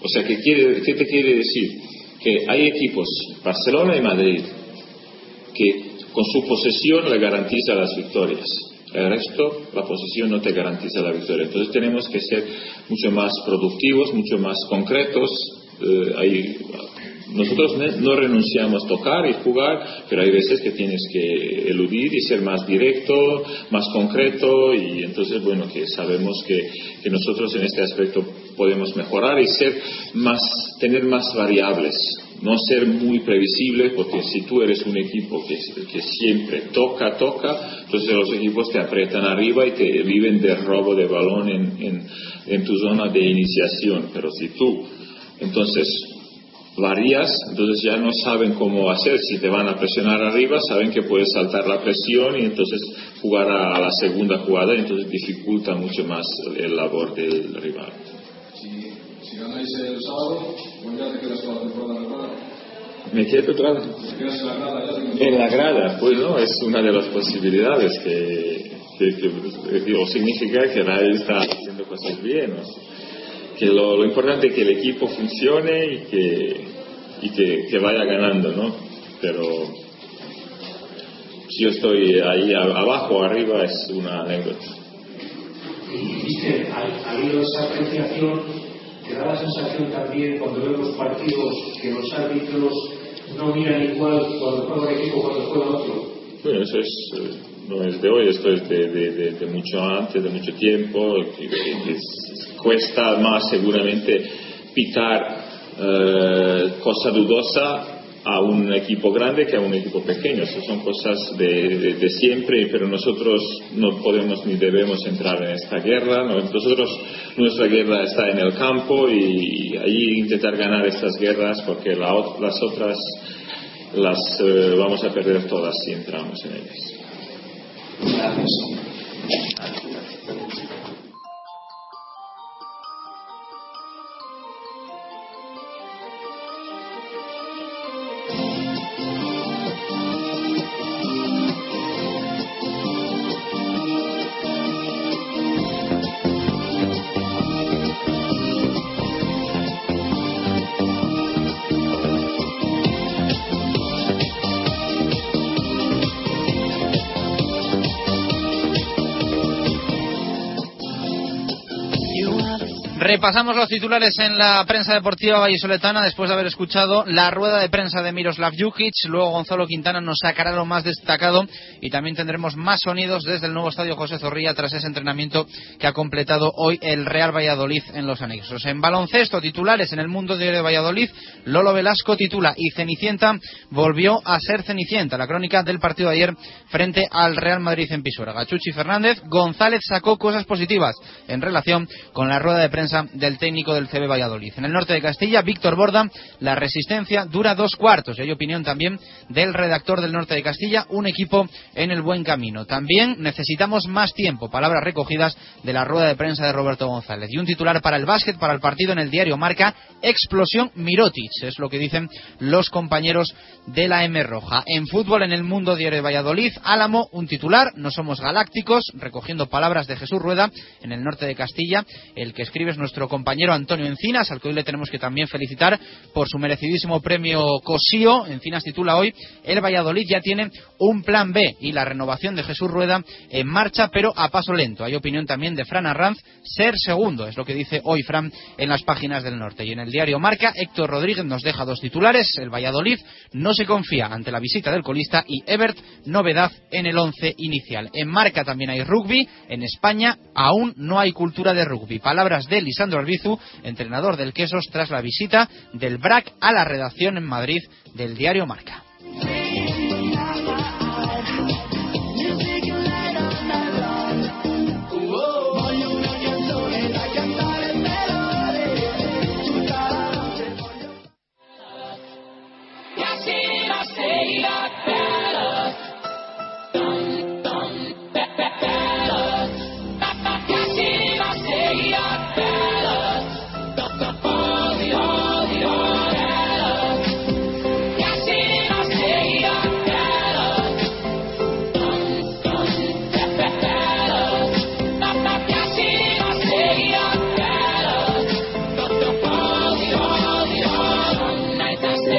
O sea, ¿qué, quiere, ¿qué te quiere decir? Que hay equipos, Barcelona y Madrid, que con su posesión le garantiza las victorias. El resto, la posesión no te garantiza la victoria. Entonces tenemos que ser mucho más productivos, mucho más concretos. hay nosotros no renunciamos a tocar y jugar, pero hay veces que tienes que eludir y ser más directo, más concreto y entonces, bueno, que sabemos que nosotros en este aspecto podemos mejorar y ser más, tener más variables, no ser muy previsible, porque si tú eres un equipo que, que, siempre toca, toca, entonces los equipos te apretan arriba y te viven de robo de balón en, en, tu zona de iniciación. Pero si tú, entonces, varías, entonces ya no saben cómo hacer. Si te van a presionar arriba, saben que puedes saltar la presión y entonces jugar a, la segunda jugada entonces dificulta mucho más el labor del rival. Si, ganáis el sábado, ¿cuándo ya te quedas toda la temporada en la grada? ¿Me quedo otra vez? en la grada En la grada, pues no, es una de las posibilidades que, que, o significa que Ray está haciendo cosas bien. que lo, lo, importante es que el equipo funcione y que y que, que vaya ganando, ¿no? Pero si yo estoy ahí abajo o arriba es una anécdota. Viste, ha habido esa apreciación, te da la sensación también cuando vemos partidos que los árbitros no miran igual cuando juega un equipo cuando juega otro. Bueno, eso es, eh, no es de hoy, esto es de, de, de, mucho antes, de mucho tiempo, que, que cuesta más seguramente pitar eh, cosa dudosa a un equipo grande que a un equipo pequeño. Esas son cosas de, de, siempre, pero nosotros no podemos ni debemos entrar en esta guerra. Nosotros, nuestra guerra está en el campo y, ahí intentar ganar estas guerras porque la, las otras las eh, vamos a perder todas si entramos en ellas. Gracias. Repasamos los titulares en la prensa deportiva vallisoletana después de haber escuchado la rueda de prensa de Miroslav Jukic. Luego Gonzalo Quintana nos sacará lo más destacado y también tendremos más sonidos desde el nuevo estadio José Zorrilla tras ese entrenamiento que ha completado hoy el Real Valladolid en los anexos. En baloncesto, titulares en el mundo de Valladolid, Lolo Velasco titula y Cenicienta volvió a ser Cenicienta. La crónica del partido de ayer frente al Real Madrid en Pisuerga. Gachuchi Fernández, González sacó cosas positivas en relación con la rueda de prensa del técnico del CB Valladolid. En el norte de Castilla, Víctor Borda, la resistencia dura dos cuartos. Y hay opinión también del redactor del norte de Castilla, un equipo en el buen camino. También necesitamos más tiempo, palabras recogidas de la rueda de prensa de Roberto González. Y un titular para el básquet, para el partido en el diario Marca, explosión Mirotic, es lo que dicen los compañeros de la M Roja. En fútbol, en el mundo diario de Valladolid, Álamo, un titular, no somos galácticos, recogiendo palabras de Jesús Rueda en el norte de Castilla, el que escribe es nuestro compañero Antonio Encinas, al que hoy le tenemos que también felicitar por su merecidísimo premio Cosío. Encinas titula hoy, el Valladolid ya tiene un plan B y la renovación de Jesús Rueda en marcha, pero a paso lento. Hay opinión también de Fran Arranz, ser segundo, es lo que dice hoy Fran en las páginas del norte. Y en el diario Marca, Héctor Rodríguez nos deja dos titulares. El Valladolid no se confía ante la visita del colista y Ebert, novedad en el once inicial. En Marca también hay rugby. En España aún no hay cultura de rugby. Palabras de Lisandro Albizu, entrenador del Quesos, tras la visita del BRAC a la redacción en Madrid del diario Marca.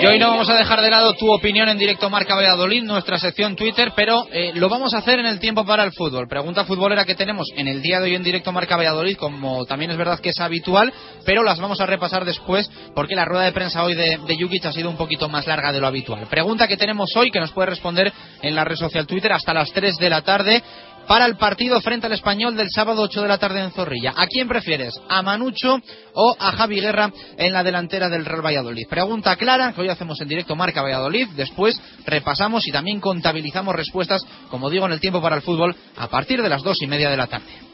Hoy no vamos a dejar de lado tu opinión en directo Marca Valladolid, nuestra sección Twitter, pero eh, lo vamos a hacer en el tiempo para el fútbol. Pregunta futbolera que tenemos en el día de hoy en directo Marca Valladolid, como también es verdad que es habitual, pero las vamos a repasar después porque la rueda de prensa hoy de, de ha sido un poquito más larga de lo habitual. Pregunta que tenemos hoy que nos puede responder en la red social Twitter hasta las 3 de la tarde para el partido frente al español del sábado 8 de la tarde en Zorrilla. ¿A quién prefieres? ¿A Manucho o a Javi Guerra en la delantera del Real Valladolid? Pregunta clara que hoy hacemos en directo Marca Valladolid. Después repasamos y también contabilizamos respuestas, como digo, en el tiempo para el fútbol a partir de las dos y media de la tarde.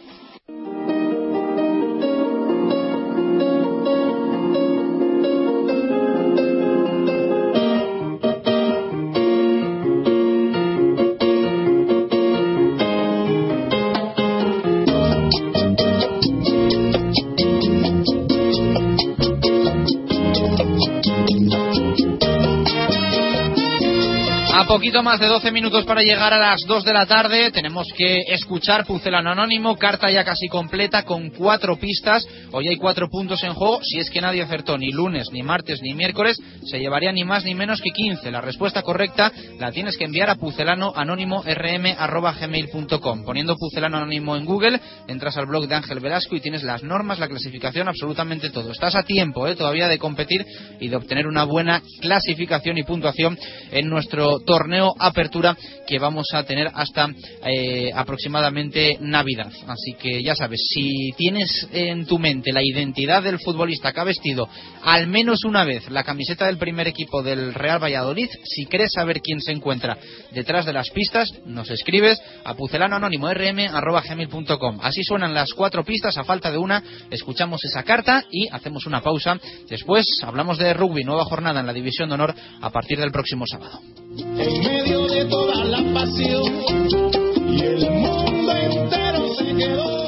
Poquito más de 12 minutos para llegar a las 2 de la tarde. Tenemos que escuchar Pucelano Anónimo, carta ya casi completa con cuatro pistas. Hoy hay cuatro puntos en juego. Si es que nadie acertó ni lunes, ni martes, ni miércoles, se llevaría ni más ni menos que 15. La respuesta correcta la tienes que enviar a pucelanoanónimo.rm.gmail.com. Poniendo Pucelano Anónimo en Google, entras al blog de Ángel Velasco y tienes las normas, la clasificación, absolutamente todo. Estás a tiempo ¿eh? todavía de competir y de obtener una buena clasificación y puntuación en nuestro torneo torneo Apertura que vamos a tener hasta eh, aproximadamente Navidad. Así que ya sabes, si tienes en tu mente la identidad del futbolista que ha vestido al menos una vez la camiseta del primer equipo del Real Valladolid, si quieres saber quién se encuentra detrás de las pistas, nos escribes a pucelanoanónimo.rm.gmail.com. Así suenan las cuatro pistas, a falta de una, escuchamos esa carta y hacemos una pausa. Después hablamos de rugby, nueva jornada en la División de Honor a partir del próximo sábado en medio de toda la pasión y el mundo entero se quedó.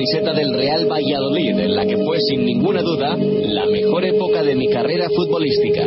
Camiseta del Real Valladolid, en la que fue sin ninguna duda la mejor época de mi carrera futbolística.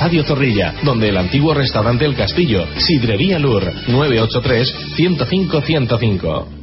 Estadio Zorrilla, donde el antiguo restaurante El Castillo, Sidrería Lur, 983 105 105.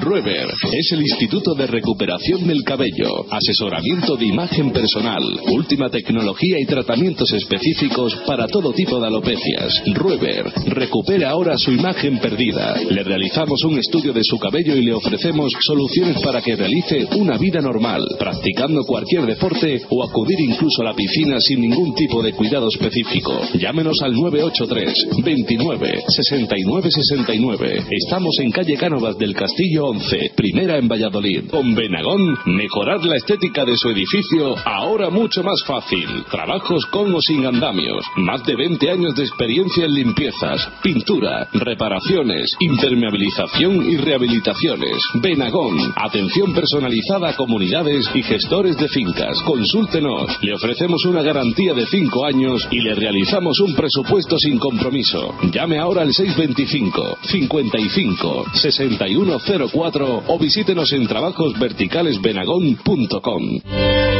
Rueber es el Instituto de Recuperación del Cabello, asesoramiento de imagen personal, última tecnología y tratamientos específicos para todo tipo de alopecias. Rueber recupera ahora su imagen perdida. Le realizamos un estudio de su cabello y le ofrecemos soluciones para que realice una vida normal, practicando cualquier deporte o acudir incluso a la piscina sin ningún tipo de cuidado específico. Llámenos al 983 29 69 69. Estamos en calle Cánovas del Castillo 11, primera en Valladolid. Con Benagón, mejorar la estética de su edificio ahora mucho más fácil. Trabajos con o sin andamios. Más de 20 años de experiencia en limpiezas, pintura, reparaciones, impermeabilización y rehabilitaciones. Benagón, atención personalizada a comunidades y gestores de fincas. Consúltenos. Le ofrecemos una garantía de 5 años y le realizamos un presupuesto sin compromiso. Llame ahora al 625 55 6104 o visítenos en trabajosverticalesbenagón.com.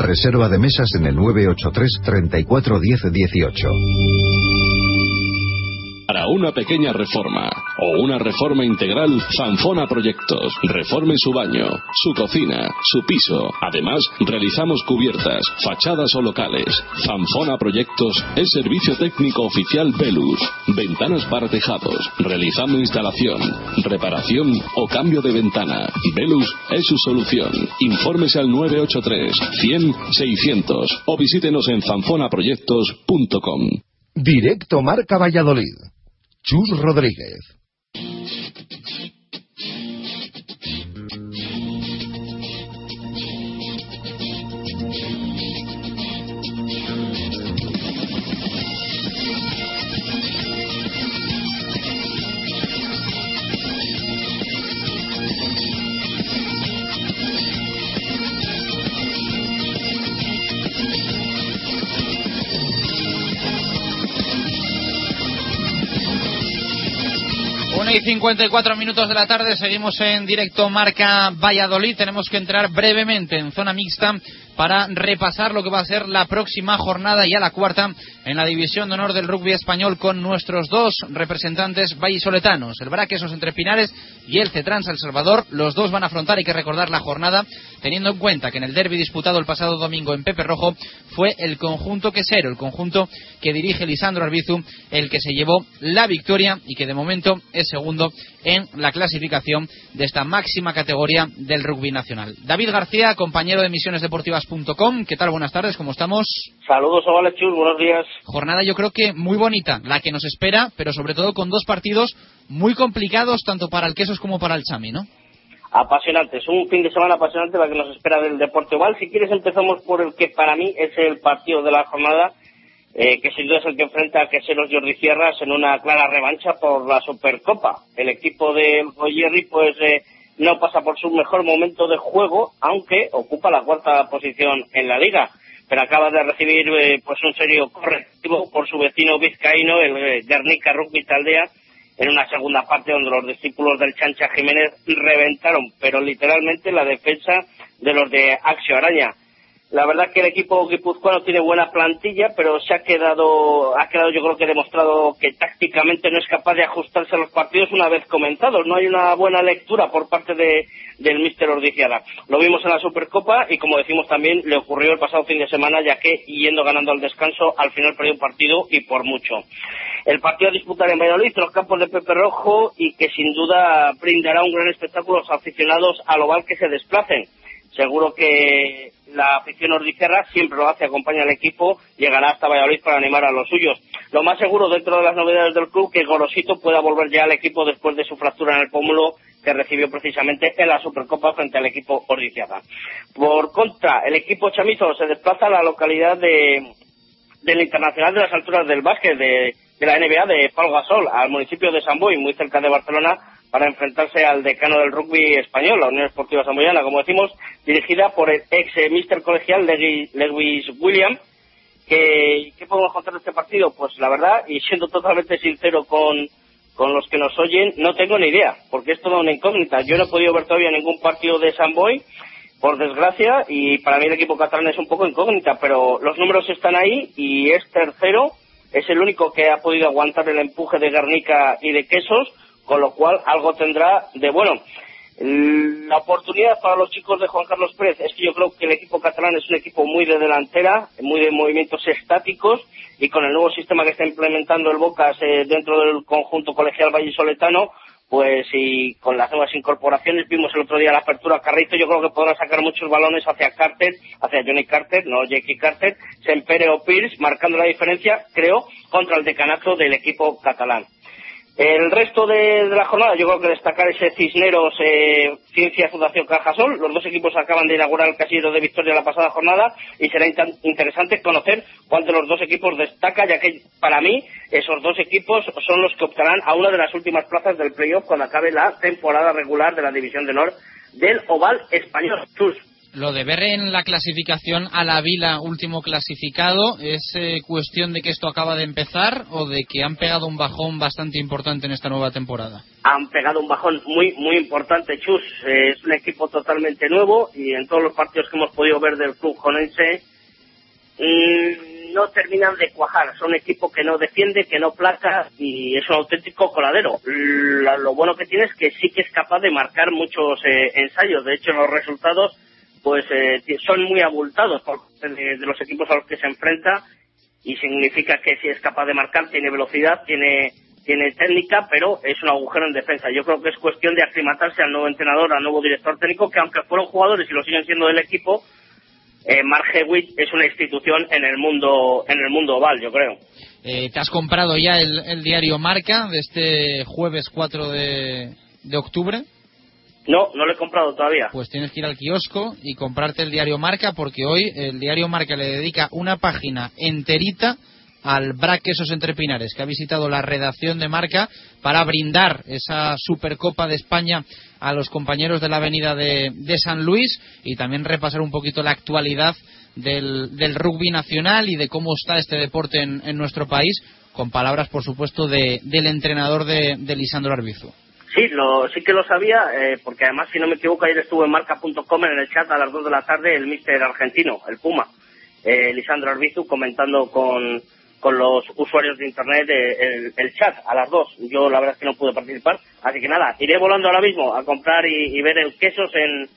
Reserva de mesas en el 983 34 10 18 para una pequeña reforma o una reforma integral, Fanfona Proyectos. Reforme su baño, su cocina, su piso. Además, realizamos cubiertas, fachadas o locales. Fanfona Proyectos es servicio técnico oficial Velus. Ventanas para tejados. Realizando instalación, reparación o cambio de ventana. Velus es su solución. Infórmese al 983 100 600 o visítenos en fanfonaproyectos.com. Directo Marca Valladolid. Chus Rodríguez. Y 54 minutos de la tarde, seguimos en directo Marca Valladolid. Tenemos que entrar brevemente en zona mixta para repasar lo que va a ser la próxima jornada, ya la cuarta, en la división de honor del rugby español con nuestros dos representantes vallisoletanos, el Braquesos entre Pinares y el Cetrans El Salvador. Los dos van a afrontar, hay que recordar la jornada, teniendo en cuenta que en el derby disputado el pasado domingo en Pepe Rojo fue el conjunto quesero, el conjunto que dirige Lisandro Arbizu, el que se llevó la victoria y que de momento es segundo en la clasificación de esta máxima categoría del rugby nacional. David García, compañero de Misiones Deportivas.com, ¿qué tal? Buenas tardes, ¿cómo estamos? Saludos, Ovales Chus, buenos días. Jornada yo creo que muy bonita, la que nos espera, pero sobre todo con dos partidos muy complicados tanto para el Quesos como para el Chami, ¿no? Apasionante, es un fin de semana apasionante la que nos espera del deporte oval. Si quieres empezamos por el que para mí es el partido de la jornada, eh, que sin duda es el que enfrenta a Queseros Jordi Sierras en una clara revancha por la Supercopa. El equipo de Jerry pues eh, no pasa por su mejor momento de juego, aunque ocupa la cuarta posición en la liga. Pero acaba de recibir eh, pues un serio correctivo por su vecino vizcaíno, el Guernica Rugby Taldea, en una segunda parte donde los discípulos del Chancha Jiménez reventaron, pero literalmente la defensa de los de Axio Araña. La verdad que el equipo guipuzcoano tiene buena plantilla, pero se ha quedado, ha quedado yo creo que demostrado que tácticamente no es capaz de ajustarse a los partidos una vez comentados. No hay una buena lectura por parte de, del míster Ordiciada. Lo vimos en la Supercopa y como decimos también le ocurrió el pasado fin de semana ya que yendo ganando al descanso al final perdió un partido y por mucho. El partido a disputar en Valladolid, los campos de Pepe Rojo y que sin duda brindará un gran espectáculo a los aficionados al oval que se desplacen. Seguro que la afición ordizerra siempre lo hace, acompaña al equipo, llegará hasta Valladolid para animar a los suyos. Lo más seguro dentro de las novedades del club que Gorosito pueda volver ya al equipo después de su fractura en el pómulo que recibió precisamente en la Supercopa frente al equipo Ordiciaga. Por contra, el equipo chamizo se desplaza a la localidad de, del Internacional de las Alturas del Básquet de, la NBA de Pau Gasol, al municipio de San Boy, muy cerca de Barcelona, para enfrentarse al decano del rugby español, la Unión Esportiva Samboyana, como decimos, dirigida por el ex eh, mister colegial Lewis William. ¿Qué podemos contar de este partido? Pues la verdad, y siendo totalmente sincero con, con los que nos oyen, no tengo ni idea, porque es toda una incógnita. Yo no he podido ver todavía ningún partido de Samboy, por desgracia, y para mí el equipo catalán es un poco incógnita, pero los números están ahí y es tercero, es el único que ha podido aguantar el empuje de Guernica y de Quesos, con lo cual algo tendrá de bueno. La oportunidad para los chicos de Juan Carlos Pérez es que yo creo que el equipo catalán es un equipo muy de delantera, muy de movimientos estáticos y con el nuevo sistema que está implementando el Bocas eh, dentro del conjunto colegial vallisoletano, pues y con las nuevas incorporaciones, vimos el otro día la apertura a Carrito, yo creo que podrá sacar muchos balones hacia Carter, hacia Johnny Carter, no Jackie Carter, Sempere o Pierce, marcando la diferencia, creo, contra el decanato del equipo catalán. El resto de, la jornada, yo creo que destacar ese Cisneros eh, Ciencia Fundación Cajasol. Los dos equipos acaban de inaugurar el casillero de victoria la pasada jornada y será interesante conocer cuál de los dos equipos destaca, ya que para mí esos dos equipos son los que optarán a una de las últimas plazas del playoff cuando acabe la temporada regular de la División de Honor del Oval Español. Chus. Lo de ver en la clasificación a la Vila último clasificado, ¿es eh, cuestión de que esto acaba de empezar o de que han pegado un bajón bastante importante en esta nueva temporada? Han pegado un bajón muy muy importante, Chus. Eh, es un equipo totalmente nuevo y en todos los partidos que hemos podido ver del club jonense mm, no terminan de cuajar. Son un equipo que no defiende, que no placa y es un auténtico coladero. Lo, bueno que tiene es que sí que es capaz de marcar muchos eh, ensayos. De hecho, los resultados pues eh, son muy abultados por de, los equipos a los que se enfrenta y significa que si es capaz de marcar tiene velocidad, tiene tiene técnica, pero es un agujero en defensa. Yo creo que es cuestión de aclimatarse al nuevo entrenador, al nuevo director técnico, que aunque fueron jugadores y lo siguen siendo del equipo, eh, Mark Hewitt es una institución en el mundo en el mundo oval, yo creo. Eh, ¿Te has comprado ya el, el, diario Marca de este jueves 4 de, de octubre? No, no lo he comprado todavía. Pues tienes que ir al kiosco y comprarte el diario Marca porque hoy el diario Marca le dedica una página enterita al BRAC Quesos Entre Pinares, que ha visitado la redacción de Marca para brindar esa Supercopa de España a los compañeros de la avenida de, San Luis y también repasar un poquito la actualidad del, rugby nacional y de cómo está este deporte en, nuestro país, con palabras, por supuesto, del entrenador de, de Lisandro Arbizu. Sí, lo, sí que lo sabía, eh, porque además, si no me equivoco, ayer estuvo en marca.com en el chat a las 2 de la tarde el mister argentino, el Puma, eh, Lisandro Arbizu, comentando con, con los usuarios de Internet eh, el, chat a las 2. Yo la verdad es que no pude participar, así que nada, iré volando ahora mismo a comprar y, ver el quesos en,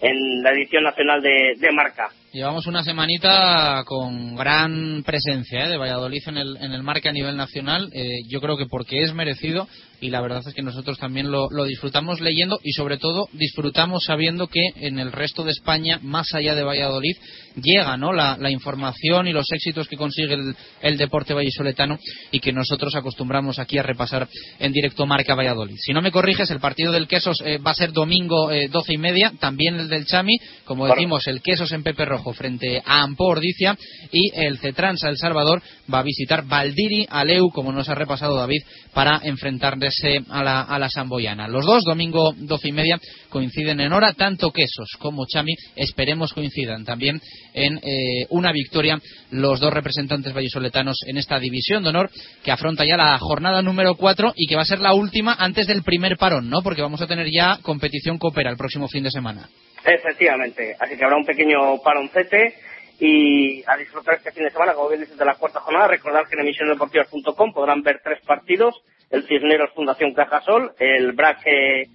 en la edición nacional de, de Marca. Llevamos una semanita con gran presencia ¿eh? de Valladolid en el, en el marca a nivel nacional. Eh, yo creo que porque es merecido y la verdad es que nosotros también lo, disfrutamos leyendo y sobre todo disfrutamos sabiendo que en el resto de España, más allá de Valladolid, llega ¿no? la, información y los éxitos que consigue el, deporte vallisoletano y que nosotros acostumbramos aquí a repasar en directo Marca Valladolid. Si no me corriges, el partido del Quesos eh, va a ser domingo eh, doce y media, también el del Chami, como decimos, el Quesos en Pepe Rojo frente a Ampordicia y el Cetransa El Salvador va a visitar Valdiri Aleu, como nos ha repasado David, para enfrentarse a la, a la Samboyana. Los dos, domingo doce y media, coinciden en hora, tanto Quesos como Chami, esperemos coincidan también en eh, una victoria los dos representantes vallisoletanos en esta división de honor que afronta ya la jornada número cuatro y que va a ser la última antes del primer parón, ¿no? Porque vamos a tener ya competición coopera el próximo fin de semana. Efectivamente, así que habrá un pequeño paroncete y a disfrutar este fin de semana, como bien dices, de la cuarta jornada. Recordar que en emisionesdeportivas.com podrán ver tres partidos, el Cisneros Fundación Cajasol, el Braque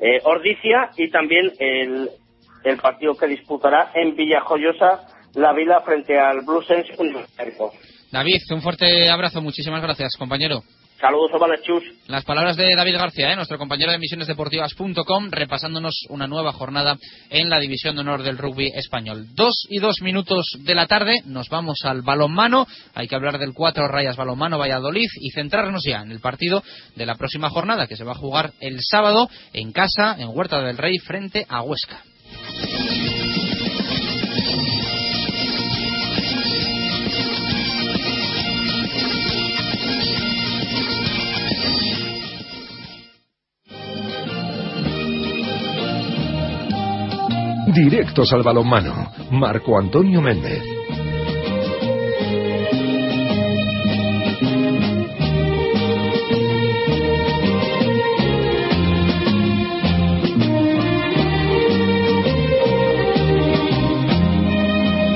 eh, Ordicia y también el, el partido que disputará en Villajoyosa la Vila frente al Blue Sense Universitario. David, un fuerte abrazo, muchísimas gracias, compañero. Saludos, Ovales Chus. Las palabras de David García, ¿eh? nuestro compañero de emisionesdeportivas.com, repasándonos una nueva jornada en la División de Honor del Rugby Español. Dos y dos minutos de la tarde, nos vamos al balonmano. Hay que hablar del cuatro rayas balonmano Valladolid y centrarnos ya en el partido de la próxima jornada, que se va a jugar el sábado en casa, en Huerta del Rey, frente a Huesca. Directos al balonmano. Marco Antonio Méndez.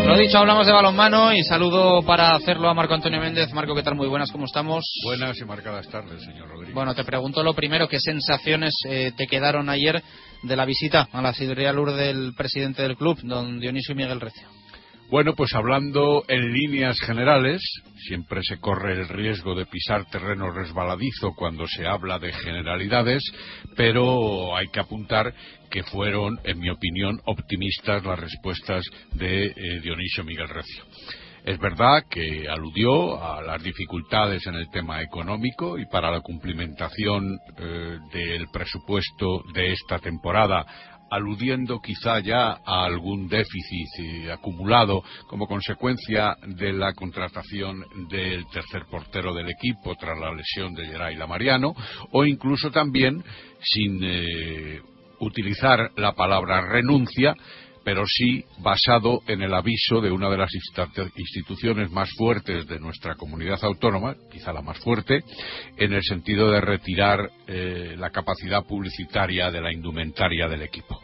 Lo dicho, hablamos de balonmano y saludo para hacerlo a Marco Antonio Méndez. Marco, ¿qué tal? Muy buenas, ¿cómo estamos? Buenas y marcadas tardes, señor Rodríguez. Bueno, te pregunto lo primero, ¿qué sensaciones eh, te quedaron ayer de la visita a la sidrería Lourdes del presidente del club, don Dionisio Miguel Recio? Bueno, pues hablando en líneas generales, siempre se corre el riesgo de pisar terreno resbaladizo cuando se habla de generalidades, pero hay que apuntar que fueron, en mi opinión, optimistas las respuestas de eh, Dionisio Miguel Recio. Es verdad que aludió a las dificultades en el tema económico y para la cumplimentación eh, del presupuesto de esta temporada aludiendo quizá ya a algún déficit eh, acumulado como consecuencia de la contratación del tercer portero del equipo tras la lesión de Geray Lamariano, o incluso también, sin eh, utilizar la palabra renuncia, pero sí basado en el aviso de una de las instituciones más fuertes de nuestra comunidad autónoma, quizá la más fuerte, en el sentido de retirar eh, la capacidad publicitaria de la indumentaria del equipo.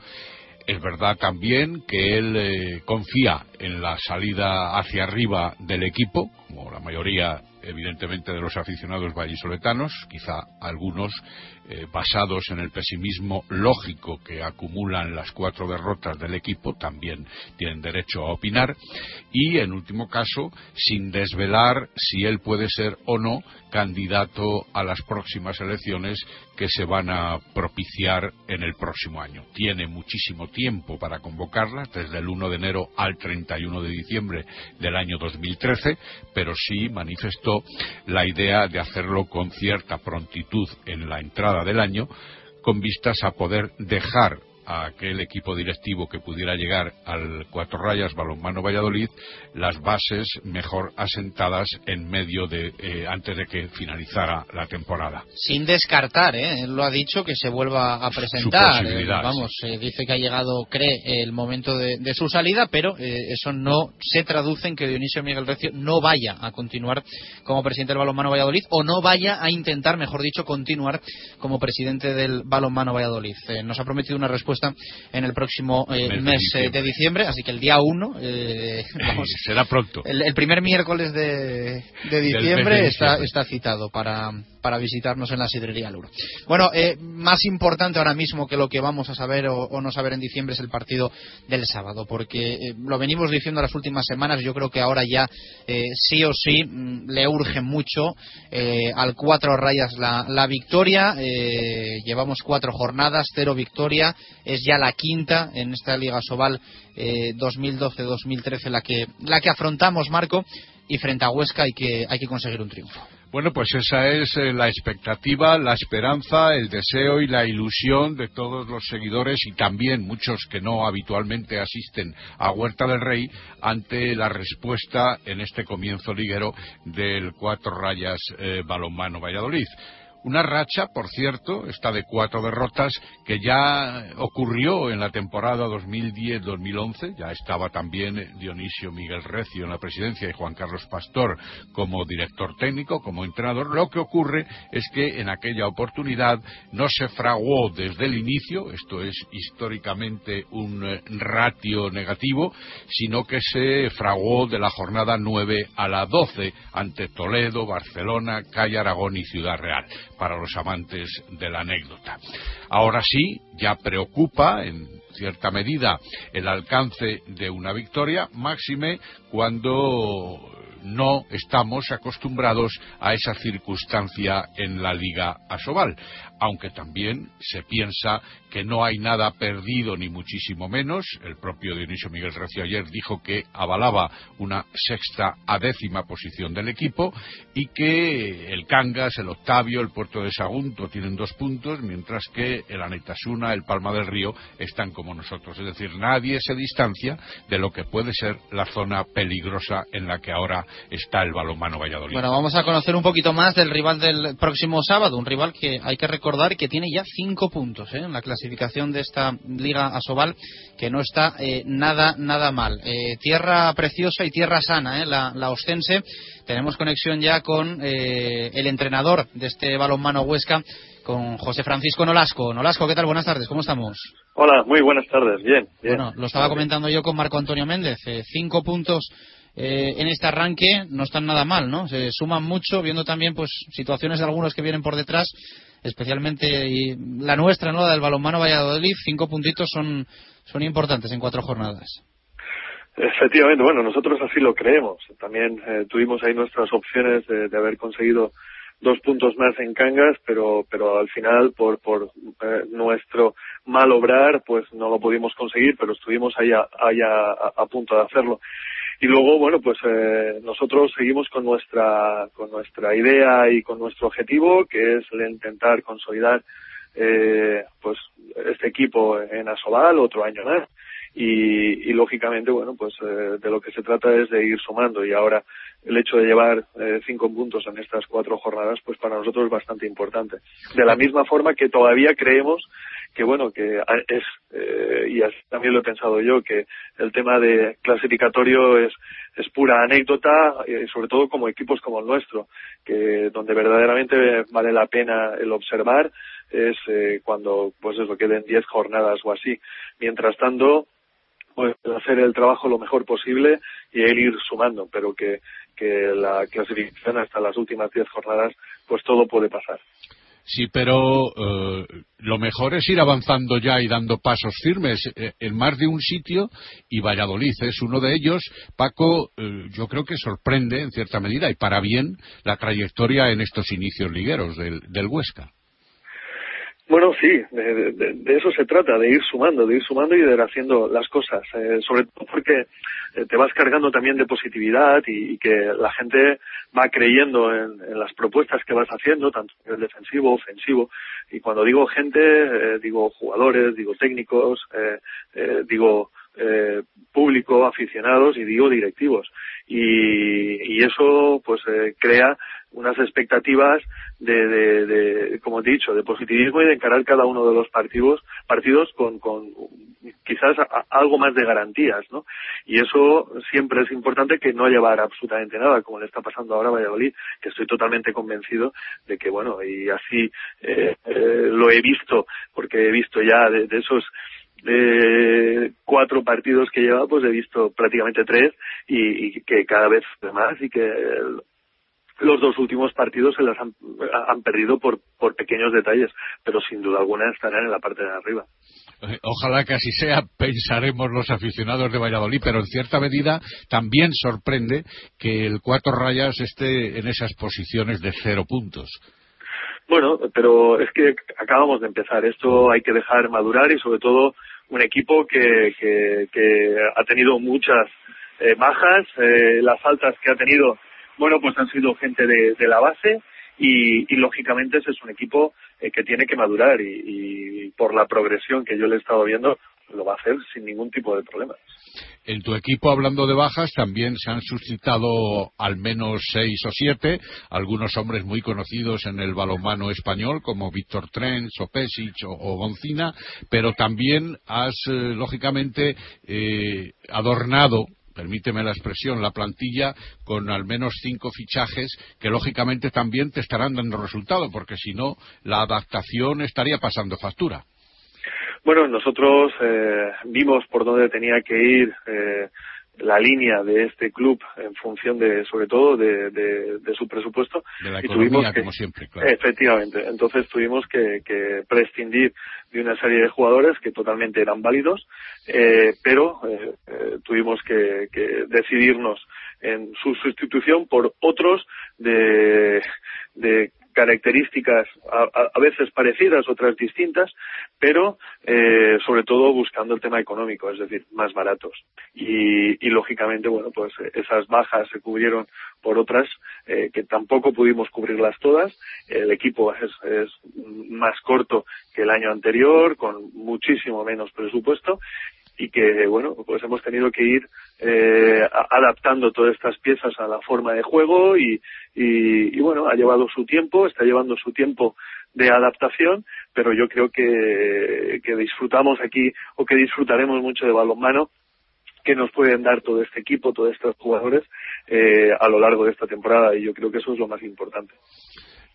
Es verdad también que él eh, confía en la salida hacia arriba del equipo, como la mayoría evidentemente de los aficionados vallisoletanos, quizá algunos eh, basados en el pesimismo lógico que acumulan las cuatro derrotas del equipo, también tienen derecho a opinar, y en último caso, sin desvelar si él puede ser o no candidato a las próximas elecciones que se van a propiciar en el próximo año. Tiene muchísimo tiempo para convocarlas, desde el 1 de enero al 31 de diciembre del año 2013, pero sí manifestó la idea de hacerlo con cierta prontitud en la entrada del año con vistas a poder dejar a aquel equipo directivo que pudiera llegar al Cuatro Rayas Balonmano Valladolid las bases mejor asentadas en medio de eh, antes de que finalizara la temporada. Sin descartar, ¿eh? él lo ha dicho que se vuelva a presentar. Eh, vamos, dice que ha llegado, cree, el momento de, de su salida, pero eh, eso no se traduce en que Dionisio Miguel Recio no vaya a continuar como presidente del Balonmano Valladolid o no vaya a intentar, mejor dicho, continuar como presidente del Balonmano Valladolid. nos ha prometido una respuesta en el próximo eh, mes, eh, de, diciembre. así que el día 1, eh, será pronto. El, primer miércoles de, diciembre está, está citado para, para visitarnos en la sidrería Luro. Bueno, más importante ahora mismo que lo que vamos a saber o, no saber en diciembre es el partido del sábado, porque lo venimos diciendo las últimas semanas, yo creo que ahora ya sí o sí mm, le urge mucho al cuatro rayas la, la victoria. llevamos cuatro jornadas, cero victoria es ya la quinta en esta Liga Sobal 2012-2013 eh, la que, la que afrontamos, Marco, y frente a Huesca hay que, hay que conseguir un triunfo. Bueno, pues esa es eh, la expectativa, la esperanza, el deseo y la ilusión de todos los seguidores y también muchos que no habitualmente asisten a Huerta del Rey ante la respuesta en este comienzo liguero del Cuatro Rayas eh, Balonmano Valladolid Una racha, por cierto, esta de cuatro derrotas que ya ocurrió en la temporada 2010-2011. Ya estaba también Dionisio Miguel Recio en la presidencia y Juan Carlos Pastor como director técnico, como entrenador. Lo que ocurre es que en aquella oportunidad no se fraguó desde el inicio, esto es históricamente un eh, ratio negativo, sino que se fraguó de la jornada 9 a la 12 ante Toledo, Barcelona, Calle Aragón y Ciudad Real para los amantes de la anécdota. Ahora sí, ya preocupa en cierta medida el alcance de una victoria, máxime cuando no estamos acostumbrados a esa circunstancia en la Liga Asobal, aunque también se piensa que no hay nada perdido ni muchísimo menos. El propio Dionisio Miguel Recio ayer dijo que avalaba una sexta a décima posición del equipo y que el Cangas, el Octavio, el Puerto de Sagunto tienen dos puntos, mientras que el Anetasuna, el Palma del Río están como nosotros. Es decir, nadie se distancia de lo que puede ser la zona peligrosa en la que ahora está el balonmano Valladolid. Bueno, vamos a conocer un poquito más del rival del próximo sábado, un rival que hay que recordar que tiene ya cinco puntos ¿eh? en la clasificación de esta Liga Asobal, que no está eh, nada, nada mal. Eh, tierra preciosa y tierra sana, la, la Ostense. Tenemos conexión ya con el entrenador de este balonmano Huesca, con José Francisco Nolasco. Nolasco, ¿qué tal? Buenas tardes, ¿cómo estamos? Hola, muy buenas tardes, bien. bien. Bueno, lo estaba comentando yo con Marco Antonio Méndez. cinco puntos eh, en este arranque no están nada mal, ¿no? Se suman mucho, viendo también pues situaciones de algunos que vienen por detrás, especialmente y la nuestra, ¿no? La del balonmano Valladolid, cinco puntitos son, son importantes en cuatro jornadas. Efectivamente, bueno, nosotros así lo creemos. También eh, tuvimos ahí nuestras opciones de, haber conseguido dos puntos más en Cangas, pero, pero al final, por, por eh, nuestro mal obrar, pues no lo pudimos conseguir, pero estuvimos ahí ahí a punto de hacerlo. Y luego, bueno, pues eh, nosotros seguimos con nuestra, con nuestra idea y con nuestro objetivo, que es el intentar consolidar eh, pues este equipo en Asobal otro año más. Y, y lógicamente, bueno, pues eh, de lo que se trata es de ir sumando. Y ahora el hecho de llevar eh, cinco puntos en estas cuatro jornadas, pues para nosotros es bastante importante. De la misma forma que todavía creemos que bueno, que es, eh, y también lo he pensado yo, que el tema de clasificatorio es, es pura anécdota, y sobre todo como equipos como el nuestro, que donde verdaderamente vale la pena el observar es eh, cuando, pues eso, queden diez jornadas o así. Mientras tanto, pues hacer el trabajo lo mejor posible y ir sumando, pero que, que la clasificación hasta las últimas diez jornadas, pues todo puede pasar. Sí, pero eh, lo mejor es ir avanzando ya y dando pasos firmes eh, en más de un sitio y Valladolid es uno de ellos. Paco, eh, yo creo que sorprende en cierta medida y para bien la trayectoria en estos inicios ligueros del, del Huesca. Bueno, sí, de, eso se trata, de ir sumando, de ir sumando y de ir haciendo las cosas, eh, sobre todo porque eh, te vas cargando también de positividad y, que la gente va creyendo en, las propuestas que vas haciendo, tanto en el defensivo, ofensivo, y cuando digo gente, eh, digo jugadores, digo técnicos, digo público, aficionados y digo directivos. Y, y eso pues crea unas expectativas de, de, de, como he dicho, de positivismo y de encarar cada uno de los partidos, partidos con, con quizás algo más de garantías, ¿no? Y eso siempre es importante que no llevar absolutamente nada, como le está pasando ahora a Valladolid, que estoy totalmente convencido de que, bueno, y así eh, eh, lo he visto, porque he visto ya de, esos de cuatro partidos que lleva, pues he visto prácticamente tres y, y que cada vez más y que los dos últimos partidos se las han, perdido por, por pequeños detalles, pero sin duda alguna estarán en la parte de arriba. Eh, ojalá que así sea, pensaremos los aficionados de Valladolid, pero en cierta medida también sorprende que el Cuatro Rayas esté en esas posiciones de cero puntos. Bueno, pero es que acabamos de empezar. Esto hay que dejar madurar y sobre todo un equipo que, que, ha tenido muchas eh, bajas, eh, las altas que ha tenido bueno, pues han sido gente de, la base y, lógicamente ese es un equipo eh, que tiene que madurar y, por la progresión que yo le he estado viendo, lo va a hacer sin ningún tipo de problema. En tu equipo, hablando de bajas, también se han suscitado al menos seis o siete, algunos hombres muy conocidos en el balonmano español, como Víctor Trens, o Pesic o, Goncina, pero también has, eh, lógicamente, eh, adornado permíteme la expresión, la plantilla con al menos cinco fichajes que lógicamente también te estarán dando resultado, porque si no, la adaptación estaría pasando factura. Bueno, nosotros eh, vimos por dónde tenía que ir eh, la línea de este club en función de, sobre todo, de, de, su presupuesto. De la economía, como siempre, claro. Efectivamente. Entonces tuvimos que, que, prescindir de una serie de jugadores que totalmente eran válidos, eh, pero eh, eh, tuvimos que, que decidirnos en su sustitución por otros de, de características a, veces parecidas, otras distintas, pero eh, sobre todo buscando el tema económico, es decir, más baratos. Y, y lógicamente, bueno, pues esas bajas se cubrieron por otras eh, que tampoco pudimos cubrirlas todas. El equipo es, es más corto que el año anterior, con muchísimo menos presupuesto y que bueno pues hemos tenido que ir eh, adaptando todas estas piezas a la forma de juego y, y, bueno ha llevado su tiempo está llevando su tiempo de adaptación pero yo creo que, que disfrutamos aquí o que disfrutaremos mucho de balonmano que nos pueden dar todo este equipo, todos estos jugadores eh, a lo largo de esta temporada y yo creo que eso es lo más importante.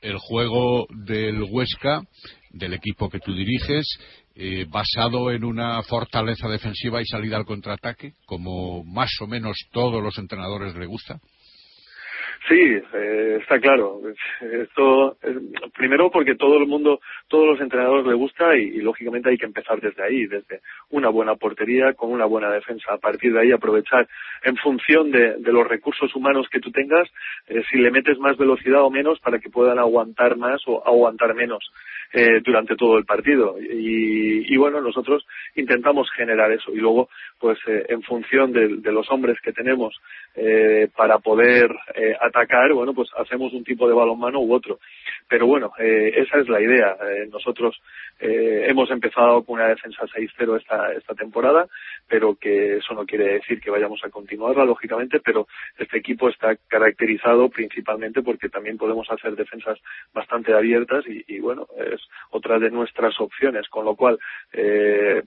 El juego del Huesca, del equipo que tú diriges, eh, basado en una fortaleza defensiva y salida al contraataque, como más o menos todos los entrenadores le gusta? Sí, eh, está claro. Esto, primero porque todo el mundo, todos los entrenadores le gusta y, lógicamente hay que empezar desde ahí, desde una buena portería con una buena defensa. A partir de ahí aprovechar en función de, los recursos humanos que tú tengas, eh, si le metes más velocidad o menos para que puedan aguantar más o aguantar menos eh, durante todo el partido. Y, bueno, nosotros intentamos generar eso y luego, pues en función de, de, los hombres que tenemos para poder atacar, bueno, pues hacemos un tipo de balonmano u otro. Pero bueno, eh, esa es la idea. Eh, nosotros eh, hemos empezado con una defensa 6-0 esta, esta temporada, pero que eso no quiere decir que vayamos a continuarla, lógicamente, pero este equipo está caracterizado principalmente porque también podemos hacer defensas bastante abiertas y, y bueno, es otra de nuestras opciones, con lo cual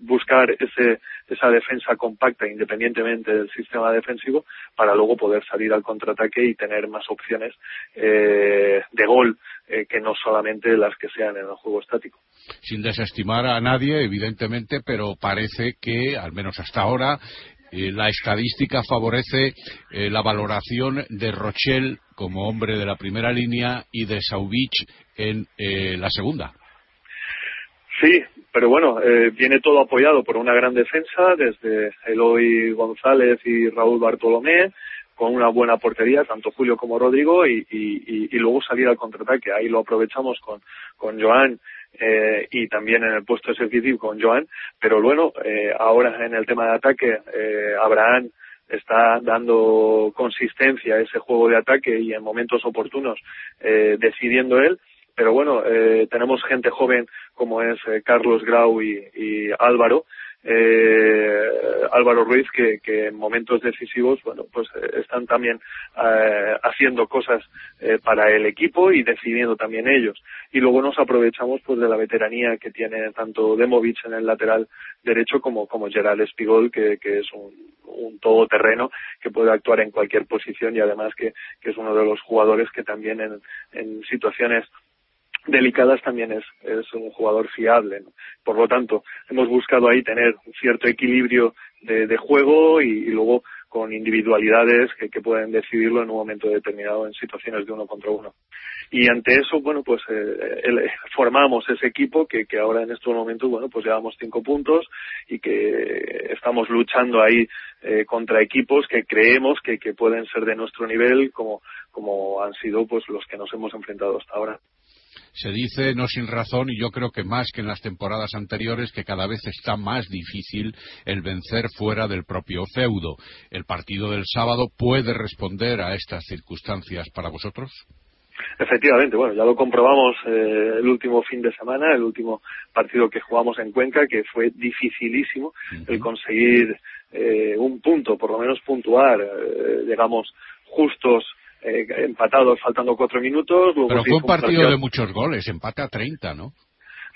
buscar ese, esa defensa compacta independientemente del sistema defensivo para luego poder salir al contraataque y tener más opciones eh, de gol eh, que no solamente las que sean en el juego estático. Sin desestimar a nadie, evidentemente, pero parece que, al menos hasta ahora, eh, la estadística favorece la valoración de Rochelle como hombre de la primera línea y de Sauvich en la segunda. Sí, pero bueno, viene todo apoyado por una gran defensa desde Eloy González y Raúl Bartolomé, con una buena portería, tanto Julio como Rodrigo, y, y, y luego salir al contraataque. Ahí lo aprovechamos con, con Joan eh, y también en el puesto de con Joan, pero bueno, eh, ahora en el tema de ataque, eh, Abraham está dando consistencia a ese juego de ataque y en momentos oportunos eh, decidiendo él, pero bueno, eh, tenemos gente joven como es eh, Carlos Grau y, Álvaro, eh, Álvaro Ruiz que, que, en momentos decisivos bueno pues eh, están también eh, haciendo cosas eh, para el equipo y decidiendo también ellos. Y luego nos aprovechamos pues de la veteranía que tiene tanto Demovic en el lateral derecho como como Gerald Espigol que, que es un, un todoterreno que puede actuar en cualquier posición y además que, que es uno de los jugadores que también en, en situaciones delicadas también es, es un jugador fiable. Por lo tanto, hemos buscado ahí tener un cierto equilibrio de, juego y, y, luego con individualidades que, que, pueden decidirlo en un momento determinado en situaciones de uno contra uno. Y ante eso, bueno, pues eh, el, formamos ese equipo que, que ahora en estos momentos, bueno, pues llevamos cinco puntos y que estamos luchando ahí eh, contra equipos que creemos que, que pueden ser de nuestro nivel como, como han sido pues los que nos hemos enfrentado hasta ahora se dice, no sin razón, y yo creo que más que en las temporadas anteriores, que cada vez está más difícil el vencer fuera del propio feudo. ¿El partido del sábado puede responder a estas circunstancias para vosotros? Efectivamente, bueno, ya lo comprobamos eh, el último fin de semana, el último partido que jugamos en Cuenca, que fue dificilísimo el conseguir eh, un punto, por lo menos puntuar. Eh, llegamos justos eh, empatados faltando cuatro minutos. Luego Pero fue un partido de muchos goles, empate a 30, ¿no?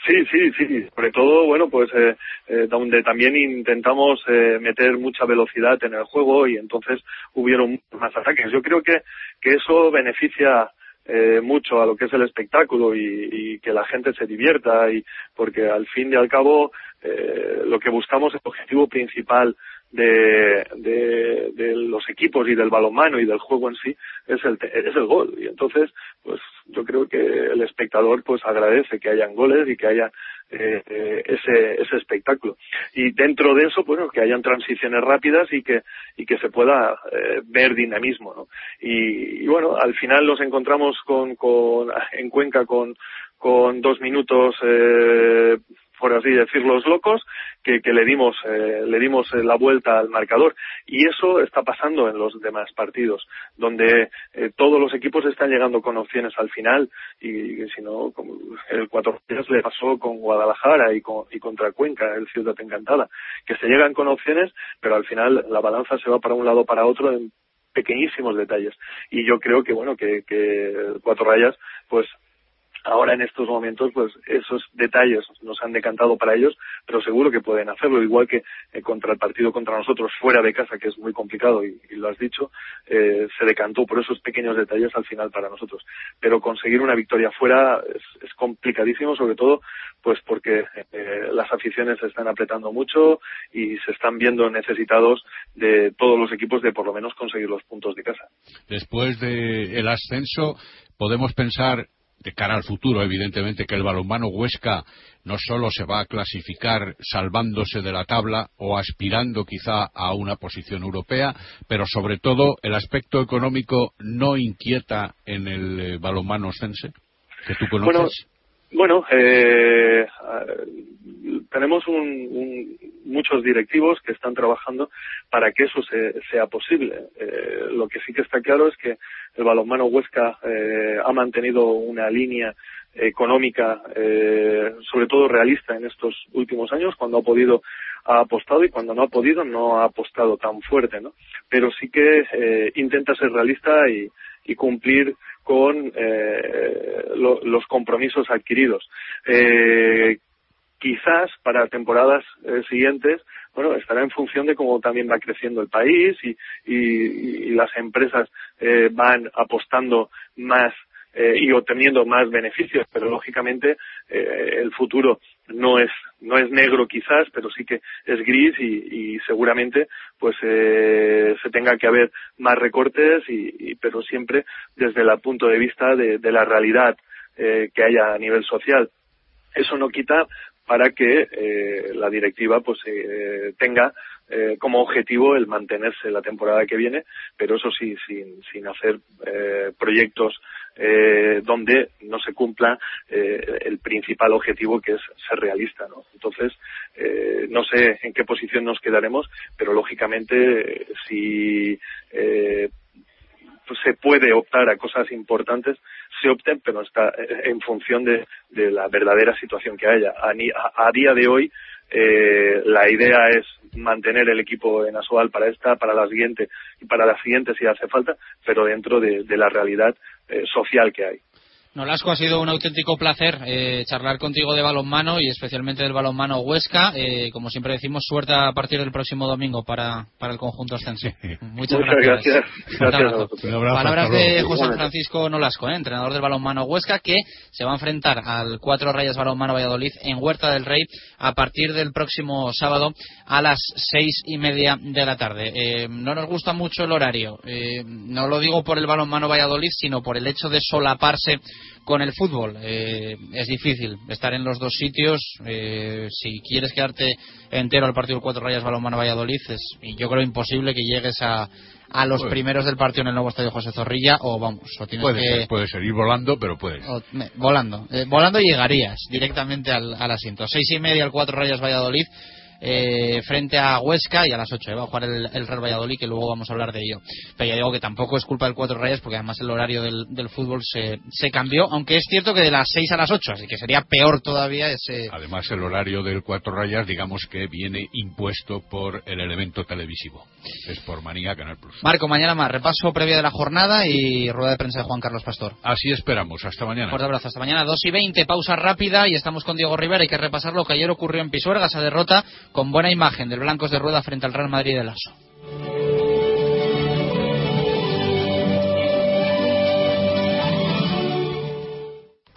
Sí, sí, sí. Sobre todo, bueno, pues eh, eh, donde también intentamos eh, meter mucha velocidad en el juego y entonces hubieron más ataques. Yo creo que, que eso beneficia eh, mucho a lo que es el espectáculo y, y que la gente se divierta y porque al fin y al cabo eh, lo que buscamos el objetivo principal de, de, de los equipos y del balonmano y del juego en sí es el es el gol y entonces pues yo creo que el espectador pues agradece que hayan goles y que haya eh, ese ese espectáculo y dentro de eso bueno que hayan transiciones rápidas y que y que se pueda eh, ver dinamismo ¿no? y, y bueno al final nos encontramos con, con en Cuenca con con dos minutos eh, por así decirlos locos que, que le dimos eh, le dimos eh, la vuelta al marcador. Y eso está pasando en los demás partidos donde eh, todos los equipos están llegando con opciones al final. Y, si no el cuatro días le pasó con Guadalajara y, con, y contra Cuenca el Ciudad Encantada que se llegan con opciones pero al final la balanza se va para un lado para otro en pequeñísimos detalles. Y yo creo que bueno que, que cuatro rayas pues ahora en estos momentos pues esos detalles nos han decantado para ellos pero seguro que pueden hacerlo. Igual que eh, contra el partido contra nosotros fuera de casa que es muy complicado y, lo has dicho eh, se decantó por esos pequeños detalles al final para nosotros. Pero conseguir una victoria fuera es, complicadísimo sobre todo pues porque eh, las aficiones se están apretando mucho y se están viendo necesitados de todos los equipos de por lo menos conseguir los puntos de casa. Después del el ascenso, podemos pensar, de cara al futuro, evidentemente, que el balonmano Huesca no solo se va a clasificar salvándose de la tabla o aspirando quizá a una posición europea, pero sobre todo el aspecto económico no inquieta en el eh, balonmano ostense, que tú conoces. Bueno, bueno, eh, tenemos un, un, muchos directivos que están trabajando para que eso se, sea posible. Eh, lo que sí que está claro es que el balonmano Huesca eh, ha mantenido una línea económica, eh, sobre todo realista en estos últimos años, cuando ha podido ha apostado y cuando no ha podido no ha apostado tan fuerte, ¿no? Pero sí que eh, intenta ser realista y, y cumplir con eh, lo, los compromisos adquiridos. Eh, quizás para temporadas eh, siguientes, bueno, estará en función de cómo también va creciendo el país y, y, las empresas eh, van apostando más eh, y obteniendo más beneficios, pero lógicamente eh, el futuro no es no es negro quizás, pero sí que es gris y, y seguramente pues eh, se tenga que haber más recortes y, y pero siempre desde el punto de vista de, la realidad eh, que haya a nivel social. Eso no quita para que eh, la directiva pues eh, tenga eh, como objetivo el mantenerse la temporada que viene, pero eso sí, sin, sin hacer eh, proyectos eh, donde no se cumpla eh, el principal objetivo que es ser realista. ¿no? Entonces, eh, no sé en qué posición nos quedaremos, pero lógicamente si eh, se puede optar a cosas importantes, se opten, pero está en función de, la verdadera situación que haya. A, a, día de hoy, eh, la idea es mantener el equipo en Asoal para esta, para la siguiente y para la siguiente si hace falta, pero dentro de, de la realidad eh, social que hay. Nolasco, ha sido un auténtico placer eh, charlar contigo de balonmano y especialmente del balonmano Huesca. Eh, como siempre decimos, suerte a partir del próximo domingo para, para el conjunto ascenso. [LAUGHS] Muchas, Muchas gracias. gracias. gracias Un abrazo, Palabras de. José. Francisco Nolasco, eh, entrenador del balonmano Huesca, que se va a enfrentar al Cuatro Rayas Balonmano Valladolid en Huerta del Rey a partir del próximo sábado a las seis y media de la tarde. Eh, no nos gusta mucho el horario. Eh, no lo digo por el balonmano Valladolid, sino por el hecho de solaparse con el fútbol. Eh, es difícil estar en los dos sitios. Eh, si quieres quedarte entero al partido del Cuatro Rayas Balonmano Valladolid, es, y yo creo imposible que llegues a, a los Puede. primeros del partido en el nuevo estadio José Zorrilla, o vamos, o tienes Puede que. ser, puede ser, ir volando, pero puedes. o- me- volando. Eh, volando llegarías directamente al, al asiento. Seis y media al Cuatro Rayas Valladolid. Eh, frente a Huesca y a las 8 va a jugar el, el, Real Valladolid, que luego vamos a hablar de ello. Pero ya digo que tampoco es culpa del Cuatro Rayas, porque además el horario del, del fútbol se, se, cambió, aunque es cierto que de las 6 a las 8, así que sería peor todavía ese. Además, el horario del Cuatro Rayas, digamos que viene impuesto por el elemento televisivo. Es por manía Canal Plus. Marco, mañana más, repaso previo de la jornada y rueda de prensa de Juan Carlos Pastor. Así esperamos, hasta mañana. Fuerte abrazo, hasta mañana, 2 y 20, pausa rápida y estamos con Diego Rivera. Hay que repasar lo que ayer ocurrió en Pisuerga, esa derrota con buena imagen del Blancos de Rueda frente al Real Madrid de Lasso.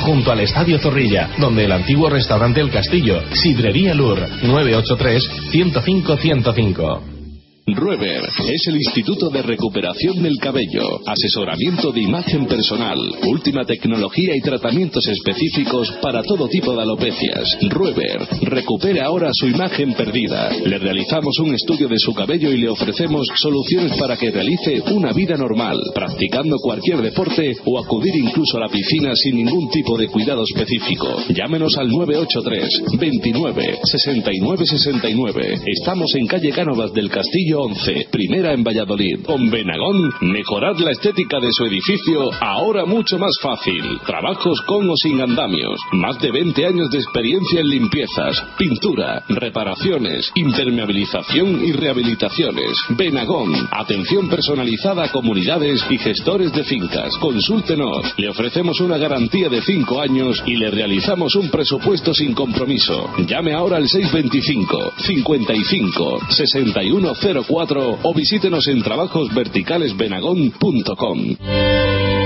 junto al Estadio Zorrilla, donde el antiguo restaurante El Castillo, Sidrería Lur, 983-105-105. Rueber es el Instituto de Recuperación del Cabello, asesoramiento de imagen personal, última tecnología y tratamientos específicos para todo tipo de alopecias. Rueber recupere ahora su imagen perdida. Le realizamos un estudio de su cabello y le ofrecemos soluciones para que realice una vida normal, practicando cualquier deporte o acudir incluso a la piscina sin ningún tipo de cuidado específico. Llámenos al 983 29 69 69. Estamos en calle Cánovas del Castillo 11, primera en Valladolid. Con Benagón, mejorar la estética de su edificio ahora mucho más fácil. Trabajos con o sin andamios. Más de 20 años de experiencia en limpiezas, pintura, reparaciones, impermeabilización y rehabilitaciones. Benagón, atención personalizada a comunidades y gestores de fincas. Consúltenos. Le ofrecemos una garantía de 5 años y le realizamos un presupuesto sin compromiso. Llame ahora al 625 55 6104 o visítenos en trabajosverticalesbenagón.com.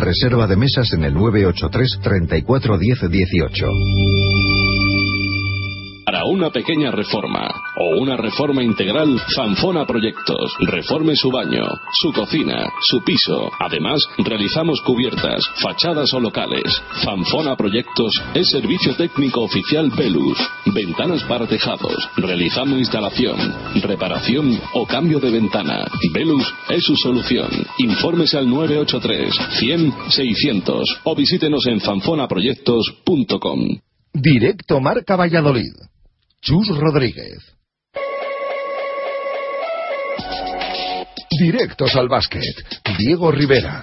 Reserva de mesas en el 983 34 10 18. Para una pequeña reforma o una reforma integral, Fanfona Proyectos. Reforme su baño, su cocina, su piso. Además, realizamos cubiertas, fachadas o locales. Fanfona Proyectos es servicio técnico oficial Velus. Ventanas para tejados. Realizamos instalación, reparación o cambio de ventana. Velus es su solución. Infórmese al 983 100 600 o visítenos en fanfonaproyectos.com. Directo Marca Valladolid. Chus Rodríguez. Directos al básquet. Diego Rivera.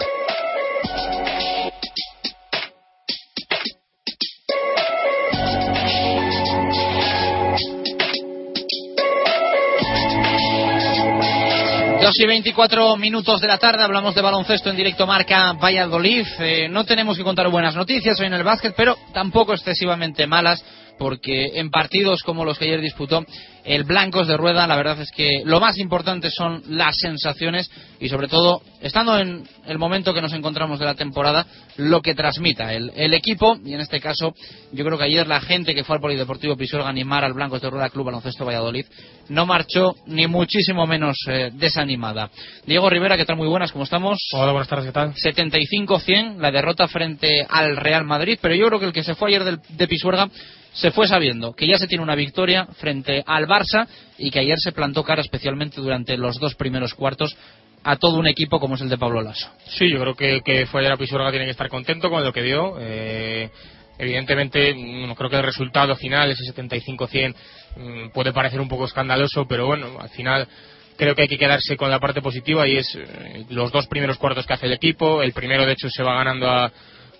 Dos y 24 minutos de la tarde hablamos de baloncesto en directo marca Valladolid. Eh, no tenemos que contar buenas noticias hoy en el básquet, pero tampoco excesivamente malas porque en partidos como los que ayer disputó el Blancos de Rueda, la verdad es que lo más importante son las sensaciones y sobre todo, estando en el momento que nos encontramos de la temporada, lo que transmita el, el equipo y en este caso yo creo que ayer la gente que fue al Polideportivo Pisuerga a animar al Blancos de Rueda Club Baloncesto Valladolid no marchó ni muchísimo menos eh, desanimada. Diego Rivera, ¿qué tal? Muy buenas, ¿cómo estamos? Hola, buenas tardes, ¿qué tal? 75-100, la derrota frente al Real Madrid, pero yo creo que el que se fue ayer de Pisuerga se fue sabiendo que ya se tiene una victoria frente al Barça y que ayer se plantó cara especialmente durante los dos primeros cuartos a todo un equipo como es el de Pablo Lasso. Sí, yo creo que, que fue ayer a Pisuerga tiene que estar contento con lo que dio. Eh, evidentemente, no creo que el resultado final, ese 75-100, mm, puede parecer un poco escandaloso, pero bueno, al final creo que hay que quedarse con la parte positiva y es eh, los dos primeros cuartos que hace el equipo. El primero, de hecho, se va ganando a,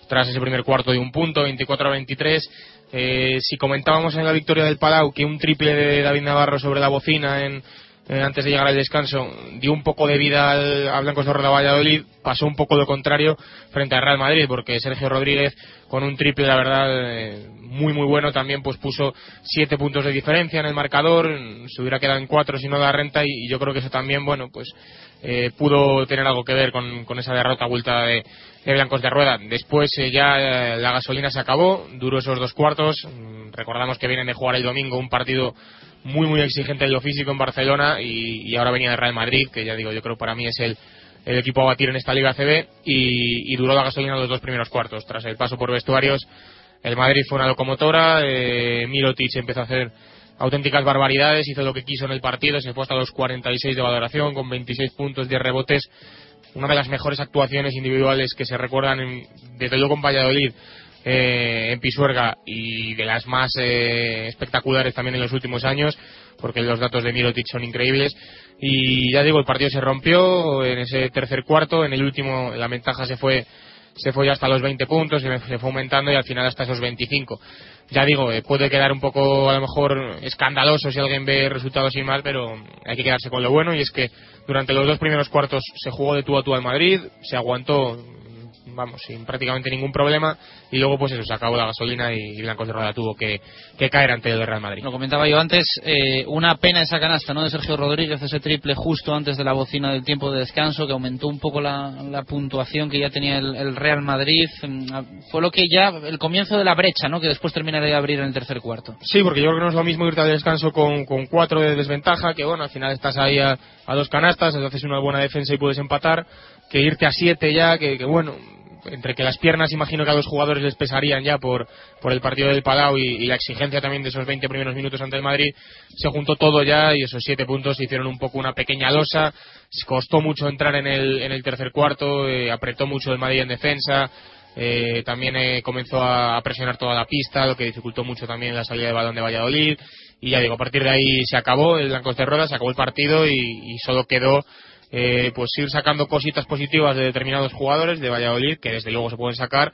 tras ese primer cuarto de un punto, 24 a 23. Eh, si comentábamos en la victoria del Palau que un triple de David Navarro sobre la bocina en, eh, antes de llegar al descanso dio un poco de vida al, a Blancos de Valladolid, pasó un poco lo contrario frente al Real Madrid, porque Sergio Rodríguez con un triple, la verdad, eh, muy muy bueno también, pues puso siete puntos de diferencia en el marcador, se hubiera quedado en cuatro si no da renta y, y yo creo que eso también, bueno, pues eh, pudo tener algo que ver con, con esa derrota vuelta de, Blancos de Rueda. Después eh, ya eh, la gasolina se acabó, duró esos dos cuartos. Mm, Recordamos que vienen de jugar el domingo un partido muy muy exigente en lo físico en Barcelona y, ahora venía de Real Madrid, que ya digo, yo creo para mí es el, equipo a batir en esta Liga CB y, y duró la gasolina los dos primeros cuartos. Tras el paso por vestuarios, el Madrid fue una locomotora, eh, Mirotic empezó a hacer auténticas barbaridades, hizo lo que quiso en el partido, se fue hasta los 46 de valoración con 26 puntos, 10 rebotes, una de las mejores actuaciones individuales que se recuerdan en- desde luego en Valladolid, eh, en Pisuerga y de las más eh, espectaculares también en los últimos años, porque los datos de Mirotic son increíbles. Y ya digo, el partido se rompió en ese tercer cuarto, en el último la ventaja se fue se fue ya hasta los 20 puntos, se fue aumentando y al final hasta esos 25. Ya digo, eh, puede quedar un poco a lo mejor escandaloso si alguien ve resultados sin mal, pero hay que quedarse con lo bueno y es que durante los dos primeros cuartos se jugó de tú a tú al Madrid, se aguantó vamos, sin prácticamente ningún problema y luego pues eso, se acabó la gasolina y, Blancos de Rueda tuvo que, que caer ante el Real Madrid. Lo comentaba yo antes, eh, una pena esa canasta ¿no? de Sergio Rodríguez, ese triple justo antes de la bocina del tiempo de descanso, que aumentó un poco la, la puntuación que ya tenía el, el Real Madrid. Mm, Fue lo que ya, el comienzo de la brecha, ¿no? que después termina de abrir en el tercer cuarto. Sí, porque yo creo que no es lo mismo irte al descanso con, con cuatro de desventaja, que bueno, al final estás ahí a, a dos canastas, haces una buena defensa y puedes empatar, que irte a siete ya, que, que bueno, entre que las piernas imagino que a los jugadores les pesarían ya por, por el partido del Palau y, la exigencia también de esos 20 primeros minutos ante el Madrid, se juntó todo ya y esos siete puntos hicieron un poco una pequeña losa, costó mucho entrar en el, en el tercer cuarto, eh, apretó mucho el Madrid en defensa, eh, también eh, comenzó a, presionar toda la pista, lo que dificultó mucho también la salida de balón de Valladolid. Y ya digo, a partir de ahí se acabó el Blancos de Rueda, se acabó el partido y solo quedó eh, pues ir sacando cositas positivas de determinados jugadores de Valladolid, que desde luego se pueden sacar,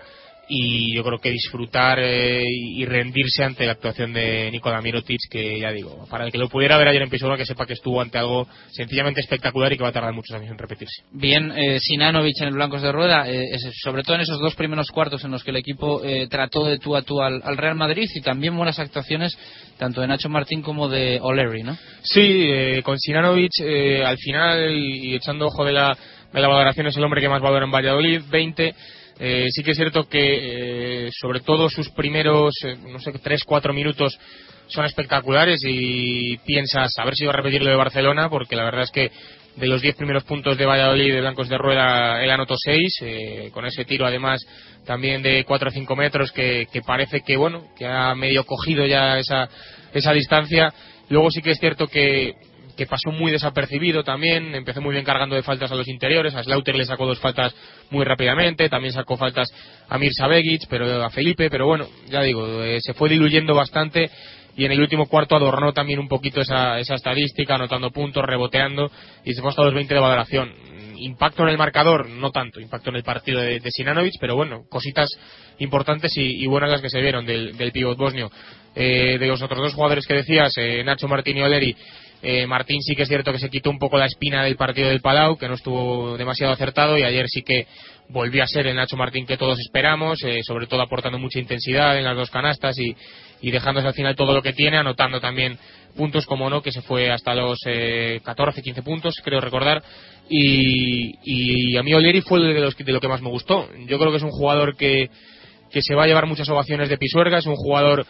y yo creo que disfrutar eh, y rendirse ante la actuación de Nikola Mirotic, que ya digo, para el que lo pudiera ver ayer en Pisuerga, que sepa que estuvo ante algo sencillamente espectacular y que va a tardar muchos años en repetirse. Bien, eh, Sinanovic en el Blancos de Rueda, eh, sobre todo en esos dos primeros cuartos en los que el equipo eh, trató de tú a tú al, al Real Madrid y también buenas actuaciones tanto de Nacho Martín como de O'Leary, ¿no? Sí, eh, con Sinanovic eh, al final y, y echando ojo de la, de la valoración es el hombre que más valora en Valladolid, 20. Eh, sí que es cierto que eh, sobre todo sus primeros, eh, no sé, 3-4 minutos son espectaculares y piensas a ver si va a repetir lo de Barcelona porque la verdad es que de los 10 primeros puntos de Valladolid de Blancos de Rueda él anotó 6 con ese tiro además también de 4 o 5 metros que, que parece que bueno que ha medio cogido ya esa, esa distancia. Luego sí que es cierto que que pasó muy desapercibido también, empezó muy bien cargando de faltas a los interiores, a Slaughter le sacó dos faltas muy rápidamente, también sacó faltas a Mirza Begic, pero a Felipe, pero bueno, ya digo, eh, se fue diluyendo bastante y en el último cuarto adornó también un poquito esa, esa estadística, anotando puntos, reboteando y se fue hasta los 20 de valoración. Impacto en el marcador, no tanto, impacto en el partido de, de Sinanovic, pero bueno, cositas importantes y, buenas las que se vieron del, del pívot bosnio. Eh, de los otros dos jugadores que decías, eh, Nacho Martín y Oleri, eh, Martín sí que es cierto que se quitó un poco la espina del partido del Palau, que no estuvo demasiado acertado y ayer sí que volvió a ser el Nacho Martín que todos esperamos, eh, sobre todo aportando mucha intensidad en las dos canastas y, y dejándose al final todo lo que tiene, anotando también puntos como no, que se fue hasta los eh, 14, 15 puntos, creo recordar. Y, y a mí Oleri fue de, los, de lo que más me gustó. Yo creo que es un jugador que, que se va a llevar muchas ovaciones de Pisuerga, es un jugador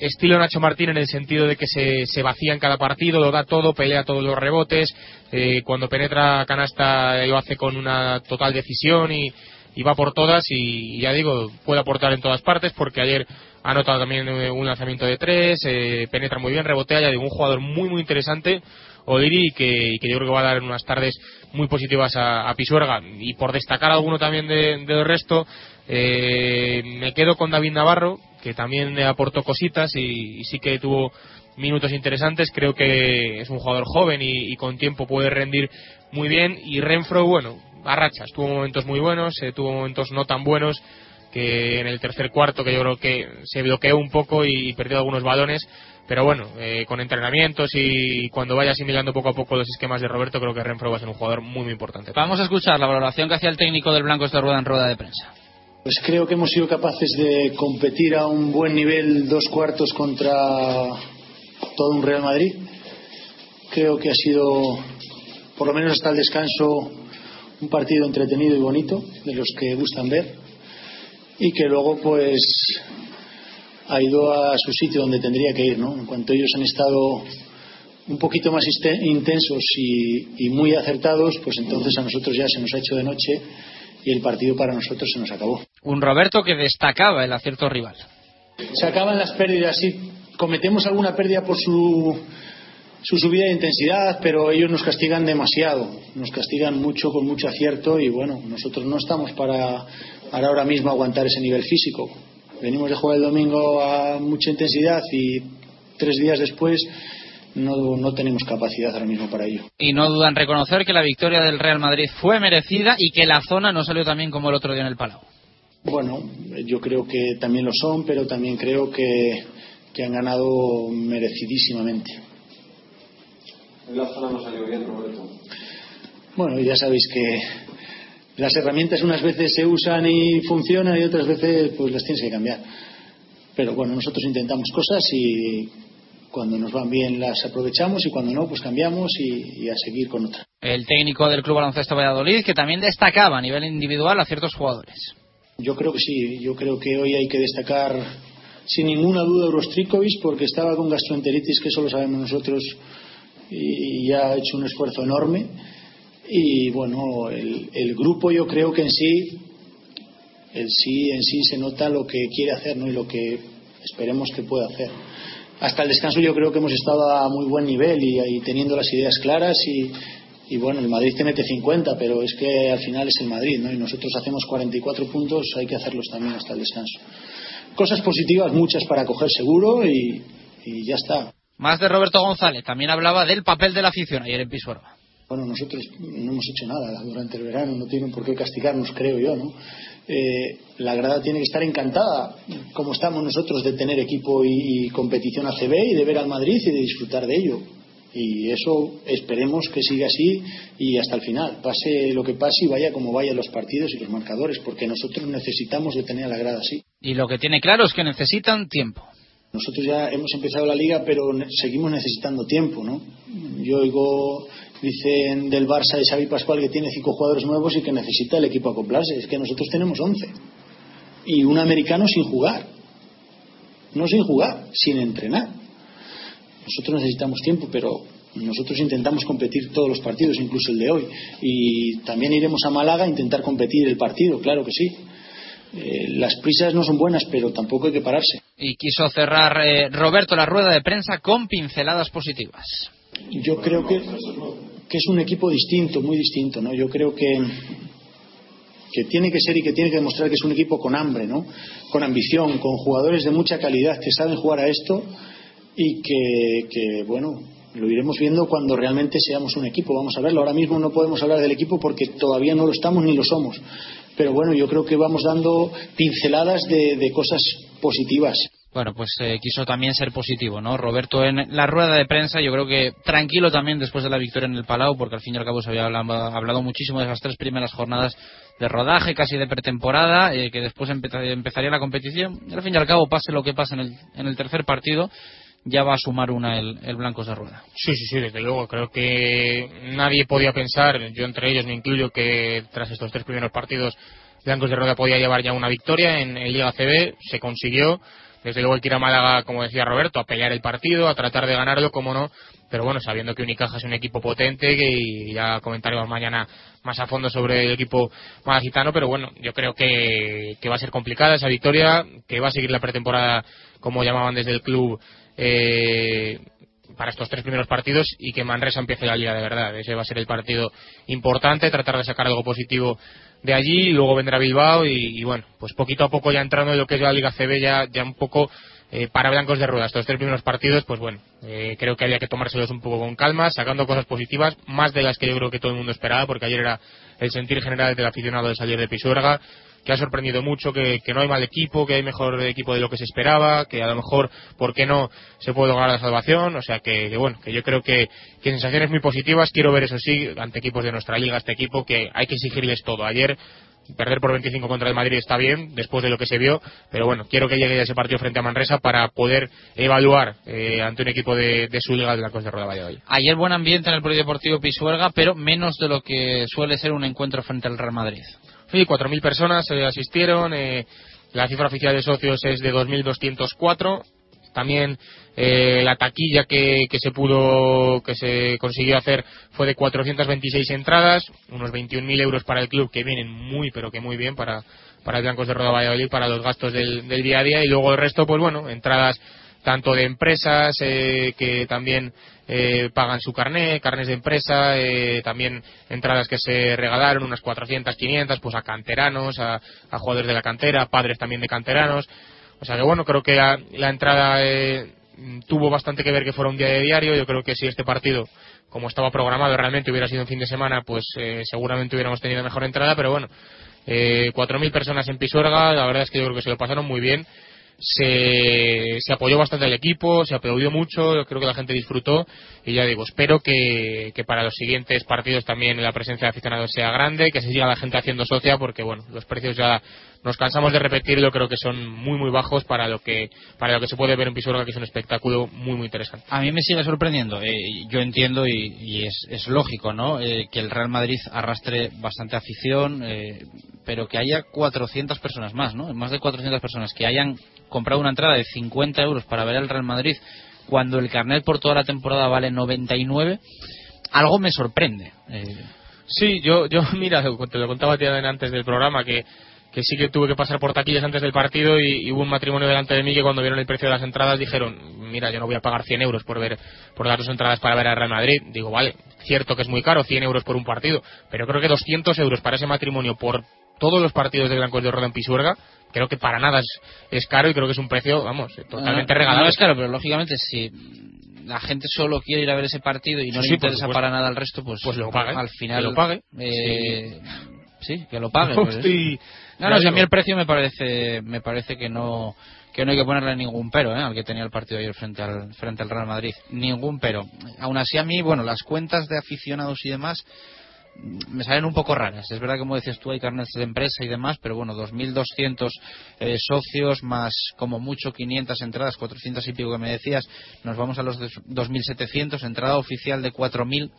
estilo Nacho Martín en el sentido de que se, se vacía en cada partido, lo da todo, pelea todos los rebotes, eh, cuando penetra canasta lo hace con una total decisión y, va por todas y, ya digo, puede aportar en todas partes porque ayer ha anotado también eh, un lanzamiento de tres, eh, penetra muy bien, rebotea, ya digo, un jugador muy muy interesante, Odiri, que, yo creo que va a dar unas tardes muy positivas a, Pisuerga. Y por destacar alguno también de- del resto, eh, me quedo con David Navarro, que también aportó cositas y, sí que tuvo minutos interesantes. Creo que es un jugador joven y, con tiempo puede rendir muy bien. Y Renfro, bueno, a rachas. Tuvo momentos muy buenos, eh, tuvo momentos no tan buenos que en el tercer cuarto que yo creo que se bloqueó un poco y perdió algunos balones pero bueno, eh, con entrenamientos y cuando vaya asimilando poco a poco los esquemas de Roberto, creo que Renfro va a ser un jugador muy, muy importante. Vamos a escuchar la valoración que hacía el técnico del Blancos de Rueda en rueda de prensa. Pues creo que hemos sido capaces de competir a un buen nivel dos cuartos contra todo un Real Madrid. Creo que ha sido, por lo menos hasta el descanso, un partido entretenido y bonito, de los que gustan ver. Y que luego, pues, ha ido a su sitio donde tendría que ir, ¿no? En cuanto ellos han estado un poquito más intensos y, muy acertados, pues entonces a nosotros ya se nos ha hecho de noche y el partido para nosotros se nos acabó. Un Roberto que destacaba el acierto rival. Se acaban las pérdidas, sí. Cometemos alguna pérdida por su, su subida de intensidad, pero ellos nos castigan demasiado. Nos castigan mucho con mucho acierto y bueno, nosotros no estamos para, para ahora mismo aguantar ese nivel físico venimos de jugar el domingo a mucha intensidad y tres días después no, no, tenemos capacidad ahora mismo para ello. Y no dudan en reconocer que la victoria del Real Madrid fue merecida y que la zona no salió también como el otro día en el Palau. Bueno, yo creo que también lo son, pero también creo que, que han ganado merecidísimamente. En la zona no salió bien, Roberto. Bueno, ya sabéis que las herramientas unas veces se usan y funcionan y otras veces pues las tienes que cambiar. Pero bueno, nosotros intentamos cosas y cuando nos van bien las aprovechamos y cuando no, pues cambiamos y, a seguir con otra. El técnico del Club Baloncesto Valladolid que también destacaba a nivel individual a ciertos jugadores. Yo creo que sí, yo creo que hoy hay que destacar sin ninguna duda a Eurostrikovic porque estaba con gastroenteritis, que eso lo sabemos nosotros, y ya ha hecho un esfuerzo enorme y bueno, el, grupo yo creo que en sí, el sí en sí se nota lo que quiere hacer ¿no? y lo que esperemos que pueda hacer. Hasta el descanso yo creo que hemos estado a muy buen nivel y, teniendo las ideas claras y, y, bueno, el Madrid te mete 50, pero es que al final es el Madrid, ¿no? Y nosotros hacemos 44 puntos, hay que hacerlos también hasta el descanso. Cosas positivas, muchas para coger seguro y, y ya está. Más de Roberto González, también hablaba del papel de la afición ayer en Pisuerga bueno, nosotros no hemos hecho nada durante el verano, no tienen por qué castigarnos, creo yo, ¿no? Eh, la grada tiene que estar encantada, como estamos nosotros, de tener equipo y, competición ACB y de ver al Madrid y de disfrutar de ello. Y eso esperemos que siga así y hasta el final, pase lo que pase y vaya como vayan los partidos y los marcadores, porque nosotros necesitamos de tener a la grada así. Y lo que tiene claro es que necesitan tiempo. Nosotros ya hemos empezado la liga, pero seguimos necesitando tiempo, ¿no? Yo oigo Dicen del Barça de Xavi Pascual que tiene cinco jugadores nuevos y que necesita el equipo acoplarse. Es que nosotros tenemos once. Y un americano sin jugar. No sin jugar, sin entrenar. Nosotros necesitamos tiempo, pero nosotros intentamos competir todos los partidos, incluso el de hoy. Y también iremos a Málaga a intentar competir el partido, claro que sí. Eh, las prisas no son buenas, pero tampoco hay que pararse. Y quiso cerrar eh, Roberto la rueda de prensa con pinceladas positivas yo creo que, es un equipo distinto, muy distinto, ¿no? Yo creo que, que tiene que ser y que tiene que demostrar que es un equipo con hambre, ¿no? Con ambición, con jugadores de mucha calidad que saben jugar a esto y que, que bueno, lo iremos viendo cuando realmente seamos un equipo. Vamos a verlo. Ahora mismo no podemos hablar del equipo porque todavía no lo estamos ni lo somos. Pero bueno, yo creo que vamos dando pinceladas de, de cosas positivas. Bueno, pues eh, quiso también ser positivo, ¿no? Roberto en la rueda de prensa, yo creo que tranquilo también después de la victoria en el Palau, porque al fin y al cabo se había hablado, muchísimo de esas tres primeras jornadas de rodaje, casi de pretemporada, eh, que después empezaría la competición. Y al fin y al cabo, pase lo que pase en el, en el tercer partido, ya va a sumar una el, el Blancos de Rueda. Sí, sí, sí, desde luego. Creo que nadie podía pensar, yo entre ellos me incluyo, que tras estos tres primeros partidos Blancos de Rueda podía llevar ya una victoria en, en Liga CB. Se consiguió desde luego hay que ir a Málaga, como decía Roberto, a pelear el partido, a tratar de ganarlo, como no, pero bueno, sabiendo que Unicaja es un equipo potente y ya comentaremos mañana más a fondo sobre el equipo malagitano, pero bueno, yo creo que, va a ser complicada esa victoria, que va a seguir la pretemporada, como llamaban desde el club, eh, para estos tres primeros partidos y que Manresa empiece la liga de verdad. Ese va a ser el partido importante, tratar de sacar algo positivo de allí, luego vendrá Bilbao y, bueno, pues poquito a poco ya entrando en lo que es la Liga CB ya, ya un poco eh, para blancos de ruedas. Estos tres primeros partidos, pues bueno, eh, creo que había que tomárselos un poco con calma, sacando cosas positivas, más de las que yo creo que todo el mundo esperaba, porque ayer era el sentir general del aficionado de salir de Pisuerga. Que ha sorprendido mucho, que, no hay mal equipo, que hay mejor equipo de lo que se esperaba, que a lo mejor, ¿por qué no se puede lograr la salvación? O sea que, bueno, que yo creo que, que sensaciones muy positivas. Quiero ver eso sí ante equipos de nuestra liga, este equipo que hay que exigirles todo. Ayer perder por 25 contra el Madrid está bien, después de lo que se vio, pero bueno, quiero que llegue ese partido frente a Manresa para poder evaluar eh, ante un equipo de, su liga de la Costa de Roda Valladolid. Ayer buen ambiente en el Polideportivo Pisuerga, pero menos de lo que suele ser un encuentro frente al Real Madrid. Sí, 4.000 personas eh, asistieron, eh, la cifra oficial de socios es de 2.204, también eh, la taquilla que, que, se pudo que se consiguió hacer fue de 426 entradas unos 21.000 euros para el club que vienen muy pero que muy bien para para el Blancos de Roda Valladolid para los gastos del, del día a día. Y luego el resto pues bueno entradas tanto de empresas eh, que también eh, pagan su carné, carnes de empresa, eh, también entradas que se regalaron, unas 400, 500, pues a canteranos, a, jugadores de la cantera, padres también de canteranos. O sea que bueno, creo que la, la entrada eh, tuvo bastante que ver que fuera un día de diario. Yo creo que si este partido, como estaba programado, realmente hubiera sido un fin de semana, pues eh, seguramente hubiéramos tenido mejor entrada. Pero bueno, eh, 4.000 personas en Pisuerga, la verdad es que yo creo que se lo pasaron muy bien se, se apoyó bastante al equipo, se aplaudió mucho, creo que la gente disfrutó y ya digo, espero que, que para los siguientes partidos también la presencia de aficionados sea grande, que se siga la gente haciendo socia porque bueno, los precios ya nos cansamos de repetirlo, creo que son muy muy bajos para lo que para lo que se puede ver en Pisuerga, que es un espectáculo muy muy interesante. A mí me sigue sorprendiendo, eh, yo entiendo y, y es, es, lógico, ¿no? Eh, que el Real Madrid arrastre bastante afición, eh, pero que haya 400 personas más, ¿no? Más de 400 personas que hayan comprado una entrada de 50 euros para ver al Real Madrid cuando el carnet por toda la temporada vale 99, algo me sorprende. Eh, Sí, yo, yo [LAUGHS] mira, te lo contaba antes del programa que que sí que tuve que pasar por taquillas antes del partido y, y, hubo un matrimonio delante de mí que cuando vieron el precio de las entradas dijeron, mira, yo no voy a pagar 100 euros por ver por dar tus entradas para ver a Real Madrid. Digo, vale, cierto que es muy caro, 100 euros por un partido, pero creo que 200 euros para ese matrimonio por todos los partidos de Blancos de Roda en Pisuerga, creo que para nada es, es caro y creo que es un precio, vamos, totalmente no, regalado. No es caro, pero lógicamente si la gente solo quiere ir a ver ese partido y no sí, le interesa para nada el resto, pues, pues lo pague, al final que lo pague. Eh, sí. sí. que lo pague. [LAUGHS] Pues. No, no, si a mí el precio me parece, me parece que no, que no hay que ponerle ningún pero ¿eh? al que tenía el partido ayer frente al, frente al Real Madrid. Ningún pero. Aún así a mí, bueno, las cuentas de aficionados y demás me salen un poco raras. Es verdad que, como decías tú, hay carnets de empresa y demás, pero bueno, 2.200 eh, socios más como mucho 500 entradas, 400 y pico que me decías, nos vamos a los 2.700, entrada oficial de 4.000,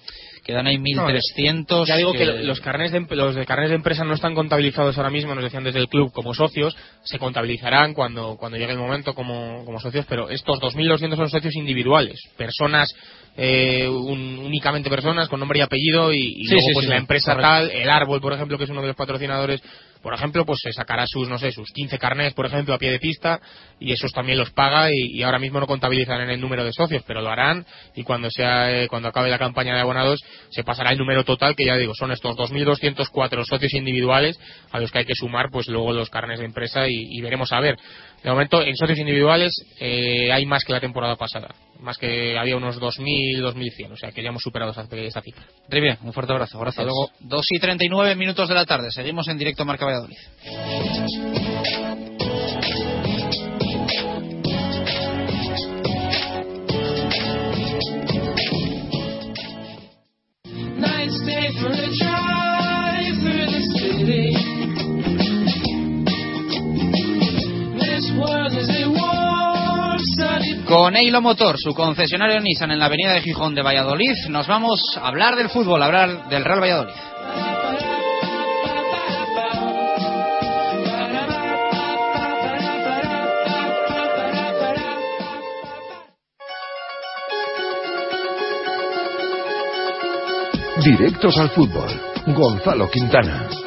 quedan ahí 1.300. No, ya digo que, que los carnets de, los de carnets de empresa no están contabilizados ahora mismo, nos decían desde el club como socios, se contabilizarán cuando, cuando llegue el momento como, como socios, pero estos 2.200 son socios individuales, personas eh, un, únicamente personas con nombre y apellido y, y sí, luego sí, pues sí, la empresa correcto. tal, el árbol por ejemplo que es uno de los patrocinadores, por ejemplo pues se sacará sus no sé sus 15 carnés por ejemplo a pie de pista y esos también los paga y, ahora mismo no contabilizan en el número de socios pero lo harán y cuando sea eh, cuando acabe la campaña de abonados se pasará el número total que ya digo son estos 2.204 socios individuales a los que hay que sumar pues luego los carnes de empresa y veremos a ver de momento en socios individuales eh, hay más que la temporada pasada más que había unos 2.000, 2.100, o sea que ya hemos superado esa, esa cifra. Rivia, un fuerte abrazo, gracias. Luego, 2 y 39 minutos de la tarde, seguimos en directo Marca Valladolid. Nice day for a Con Eilo Motor, su concesionario Nissan en la avenida de Gijón de Valladolid, nos vamos a hablar del fútbol, a hablar del Real Valladolid. Directos al fútbol. Gonzalo Quintana.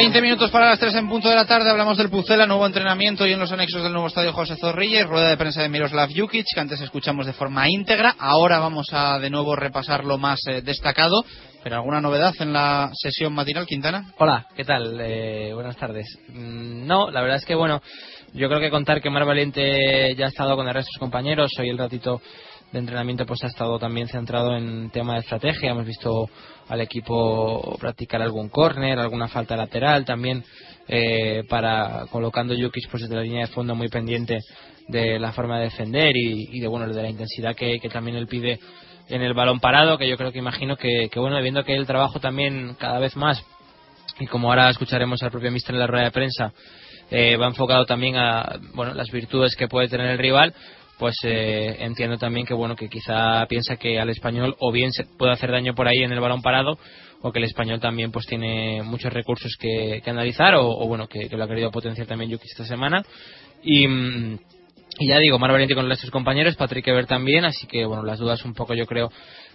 20 minutos para las 3 en punto de la tarde. Hablamos del Pucela, nuevo entrenamiento y en los anexos del nuevo estadio José Zorrilla rueda de prensa de Miroslav Jukic, que antes escuchamos de forma íntegra. Ahora vamos a de nuevo repasar lo más eh, destacado. ¿Pero alguna novedad en la sesión matinal, Quintana? Hola, ¿qué tal? Eh, buenas tardes. Mm, no, la verdad es que, bueno, yo creo que contar que Mar Valiente ya ha estado con el resto de sus compañeros. Hoy el ratito de entrenamiento pues ha estado también centrado en tema de estrategia. Hemos visto al equipo practicar algún córner, alguna falta lateral también eh, para colocando Jukic pues desde la línea de fondo muy pendiente de la forma de defender y, de bueno de la intensidad que, que también él pide en el balón parado, que yo creo que imagino que, que, bueno, viendo que el trabajo también cada vez más, y como ahora escucharemos al propio mister en la rueda de prensa, eh, va enfocado también a bueno las virtudes que puede tener el rival, pues eh, entiendo también que bueno que quizá piensa que al español o bien se puede hacer daño por ahí en el balón parado o que el español también pues tiene muchos recursos que, que analizar o, bueno que, lo ha querido potenciar también Yuki esta semana y y ya digo, Mar Valiente con sus compañeros, Patrick Ever también, así que bueno, las dudas un poco yo creo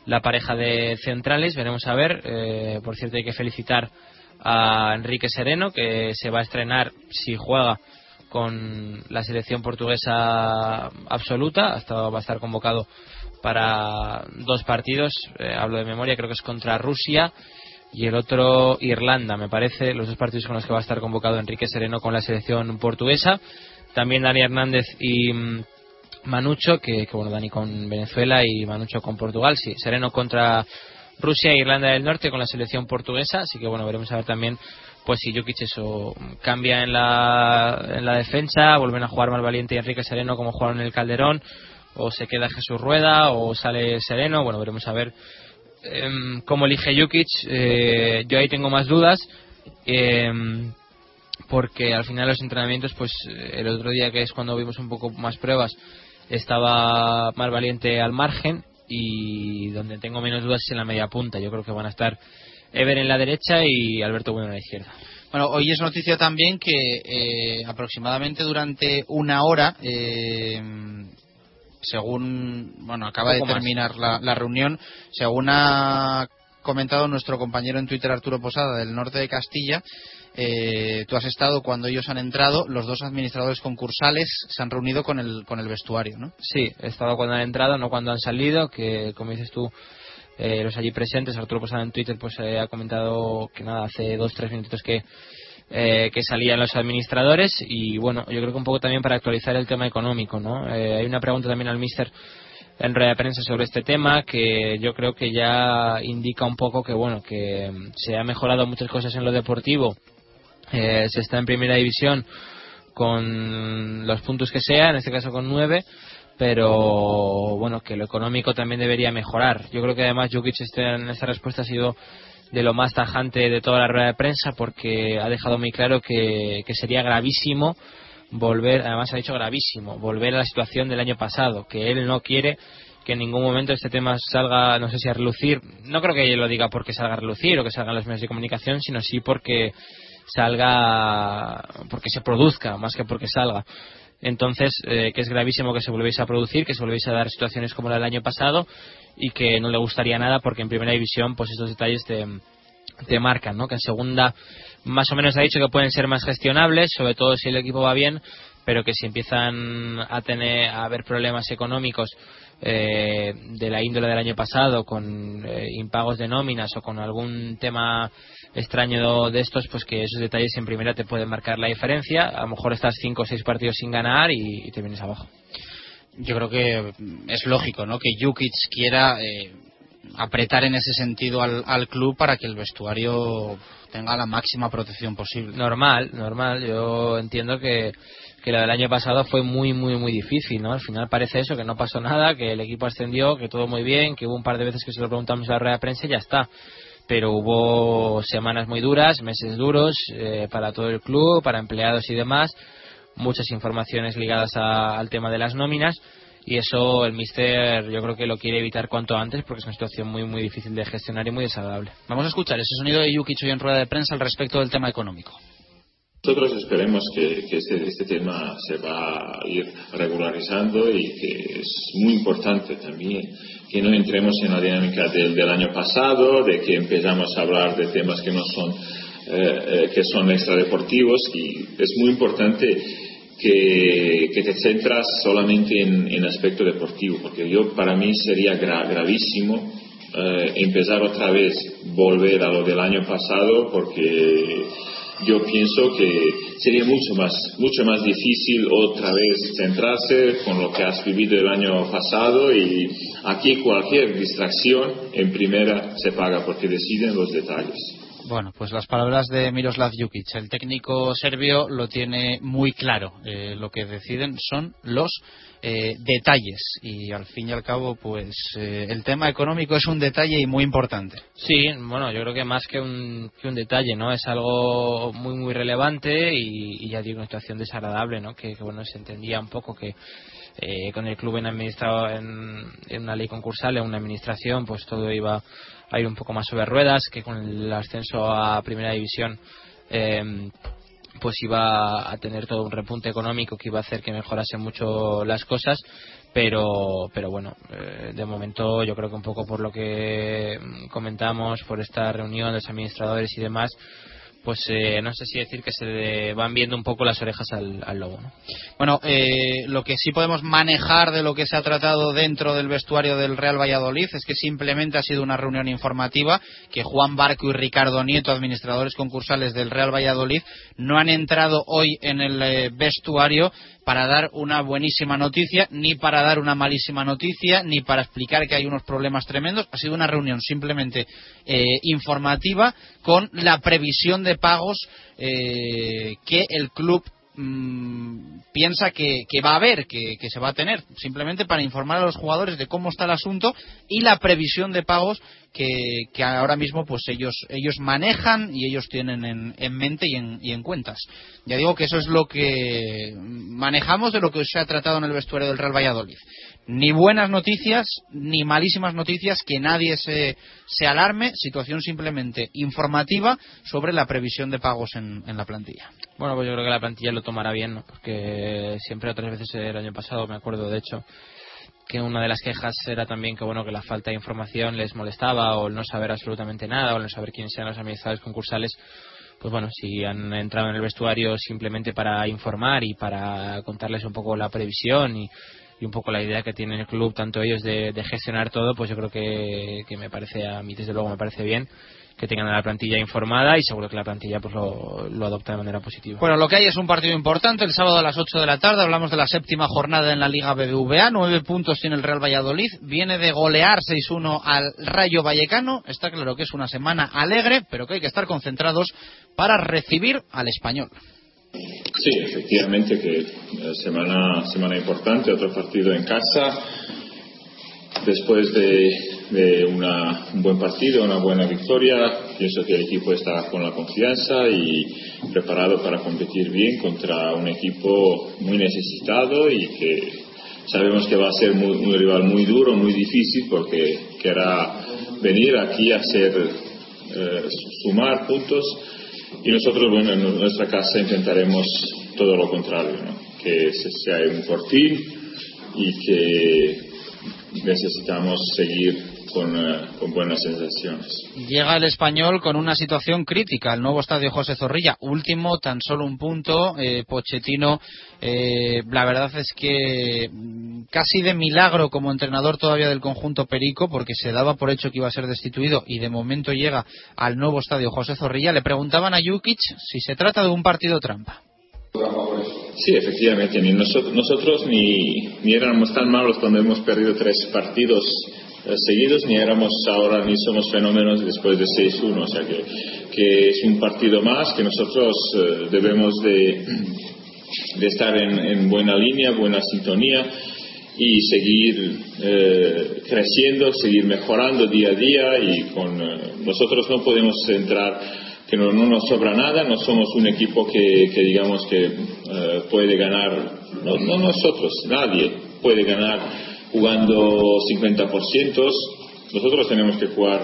la pareja de centrales, veremos a ver. Eh, por cierto, hay que felicitar a Enrique Sereno, que se va a estrenar si juega con la selección portuguesa absoluta, hasta va a estar convocado para dos partidos, eh, hablo de memoria, creo que es contra Rusia y el otro Irlanda, me parece, los dos partidos con los que va a estar convocado Enrique Sereno con la selección portuguesa. También Dani Hernández y mm, Manucho, que, que, bueno, Dani con Venezuela y Manucho con Portugal, sí, Sereno contra Rusia e Irlanda del Norte con la selección portuguesa, así que bueno, veremos a ver también pues si Jukic eso cambia en la, en la defensa, vuelven a jugar Malvaliente y Enrique Sereno como jugaron en el Calderón, o se queda Jesús Rueda, o sale Sereno, bueno, veremos a ver eh, cómo elige Jukic, eh, yo ahí tengo más dudas, eh, porque al final los entrenamientos, pues el otro día que es cuando vimos un poco más pruebas, estaba más valiente al margen y donde tengo menos dudas es en la media punta. Yo creo que van a estar Ever en la derecha y Alberto Bueno en la izquierda. Bueno, hoy es noticia también que eh, aproximadamente durante una hora, eh, según, bueno, acaba de terminar la, la reunión, según ha comentado nuestro compañero en Twitter Arturo Posada del norte de Castilla, eh, tú has estado cuando ellos han entrado, los dos administradores concursales se han reunido con el, con el vestuario, ¿no? Sí, he estado cuando han entrado, no cuando han salido, que como dices tú, eh, los allí presentes, Arturo Posada en Twitter, pues eh, ha comentado que nada, hace dos, tres minutos que, eh, que salían los administradores y bueno, yo creo que un poco también para actualizar el tema económico, ¿no? Eh, hay una pregunta también al mister en rueda de prensa sobre este tema que yo creo que ya indica un poco que bueno que se ha mejorado muchas cosas en lo deportivo eh, se está en primera división con los puntos que sea, en este caso con nueve, pero bueno, que lo económico también debería mejorar. Yo creo que además Jukic este, en esta respuesta ha sido de lo más tajante de toda la rueda de prensa porque ha dejado muy claro que, que sería gravísimo volver, además ha dicho gravísimo, volver a la situación del año pasado, que él no quiere que en ningún momento este tema salga, no sé si a relucir, no creo que lo diga porque salga a relucir o que salgan los medios de comunicación, sino sí porque salga porque se produzca más que porque salga entonces eh, que es gravísimo que se volviese a producir que se volviese a dar situaciones como la del año pasado y que no le gustaría nada porque en primera división pues estos detalles te, te marcan ¿no? que en segunda más o menos ha dicho que pueden ser más gestionables sobre todo si el equipo va bien pero que si empiezan a tener a haber problemas económicos eh, de la índole del año pasado con eh, impagos de nóminas o con algún tema extraño de estos, pues que esos detalles en primera te pueden marcar la diferencia. A lo mejor estás cinco o seis partidos sin ganar y, y te vienes abajo. Yo creo que es lógico, ¿no? Que Jukic quiera eh, apretar en ese sentido al, al, club para que el vestuario tenga la máxima protección posible. Normal, normal. Yo entiendo que que la del año pasado fue muy, muy, muy difícil, ¿no? Al final parece eso, que no pasó nada, que el equipo ascendió, que todo muy bien, que hubo un par de veces que se lo preguntamos a la rueda de prensa y ya está pero hubo semanas muy duras, meses duros eh, para todo el club, para empleados y demás, muchas informaciones ligadas a, al tema de las nóminas y eso el mister yo creo que lo quiere evitar cuanto antes porque es una situación muy muy difícil de gestionar y muy desagradable. Vamos a escuchar ese sonido de Yuki hoy en rueda de prensa al respecto del tema económico. Nosotros esperemos que, que este, este, tema se va a ir regularizando y que es muy importante también que no entremos en la dinámica del, del año pasado, de que empezamos a hablar de temas que no son, eh, eh, que son extradeportivos y es muy importante que, que te centras solamente en, en aspecto deportivo, porque yo para mí sería gravísimo eh, empezar otra vez, volver a lo del año pasado, porque yo pienso que sería mucho más, mucho más difícil otra vez centrarse con lo que has vivido el año pasado y aquí cualquier distracción en primera se paga porque deciden los detalles. Bueno, pues las palabras de Miroslav Jukic. El técnico serbio lo tiene muy claro. Eh, lo que deciden son los eh, detalles. Y al fin y al cabo pues eh, el tema económico es un detalle y muy importante. Sí bueno yo creo que más que un, que un detalle no es algo muy muy relevante y, ya digo una situación desagradable no que, bueno se entendía un poco que eh, con el club en administrado en, en, una ley concursal en una administración pues todo iba a ir un poco más sobre ruedas que con el ascenso a primera división eh, pues iba a tener todo un repunte económico que iba a hacer que mejorase mucho las cosas pero pero bueno eh, de momento yo creo que un poco por lo que comentamos por esta reunión de los administradores y demás pues eh, no sé si decir que se van viendo un poco las orejas al, lobo. ¿no? Bueno, eh, lo que sí podemos manejar de lo que se ha tratado dentro del vestuario del Real Valladolid es que simplemente ha sido una reunión informativa, que Juan Barco y Ricardo Nieto, administradores concursales del Real Valladolid, no han entrado hoy en el eh, vestuario para dar una buenísima noticia, ni para dar una malísima noticia, ni para explicar que hay unos problemas tremendos. Ha sido una reunión simplemente eh, informativa con la previsión de pagos eh, que el club mm, piensa que, va a haber, que, se va a tener, simplemente para informar a los jugadores de cómo está el asunto y la previsión de pagos que, ahora mismo pues ellos manejan y ellos tienen en, mente y en, y en, cuentas. Ya digo que eso es lo que manejamos de lo que se ha tratado en el vestuario del Real Valladolid. Ni buenas noticias ni malísimas noticias, que nadie se alarme, situación simplemente informativa sobre la previsión de pagos en, la plantilla. Bueno, pues yo creo que la plantilla lo tomará bien, porque siempre otras veces el año pasado, me acuerdo de hecho, que una de las quejas era también que bueno que la falta de información les molestaba o el no saber absolutamente nada o el no saber quiénes eran los administradores concursales. Pues bueno si han entrado en el vestuario simplemente para informar y para contarles un poco la previsión y, un poco la idea que tiene el club tanto ellos de, gestionar todo pues yo creo que, que me parece a mí desde luego me parece bien que tengan a la plantilla informada y seguro que la plantilla pues lo, lo, adopta de manera positiva. Bueno, lo que hay es un partido importante. El sábado a las 8 de la tarde hablamos de la séptima jornada en la Liga BBVA. Nueve puntos tiene el Real Valladolid. Viene de golear 6-1 al Rayo Vallecano. Está claro que es una semana alegre, pero que hay que estar concentrados para recibir al español. Sí, efectivamente que semana, semana importante, otro partido en casa. Después de de una, un buen partido, una buena victoria. Pienso que el equipo está con la confianza y preparado para competir bien contra un equipo muy necesitado y que sabemos que va a ser un rival muy duro, muy difícil porque querrá venir aquí a hacer eh, sumar puntos y nosotros, bueno, en nuestra casa intentaremos todo lo contrario, que sea un fortín y que necesitamos seguir eh, con, buenas sensaciones. Llega el español con una situación crítica, el nuevo estadio José Zorrilla, último, tan solo un punto, eh, Pochettino, eh, la verdad es que mm, casi de milagro como entrenador todavía del conjunto Perico, porque se daba por hecho que iba a ser destituido y de momento llega al nuevo estadio José Zorrilla, le preguntaban a Jukic si se trata de un partido trampa. Sí, efectivamente, ni nosotros, nosotros ni, ni éramos tan malos cuando hemos perdido tres partidos seguidos, ni éramos ahora, ni somos fenómenos después de 6-1. O sea que, que, es un partido más que nosotros eh, debemos de, de estar en, en, buena línea, buena sintonía y seguir eh, creciendo, seguir mejorando día a día y con nosotros no podemos entrar que no, no, nos sobra nada, no somos un equipo que, que digamos que puede ganar, no, no nosotros, nadie puede ganar jugando 50%, nosotros tenemos que jugar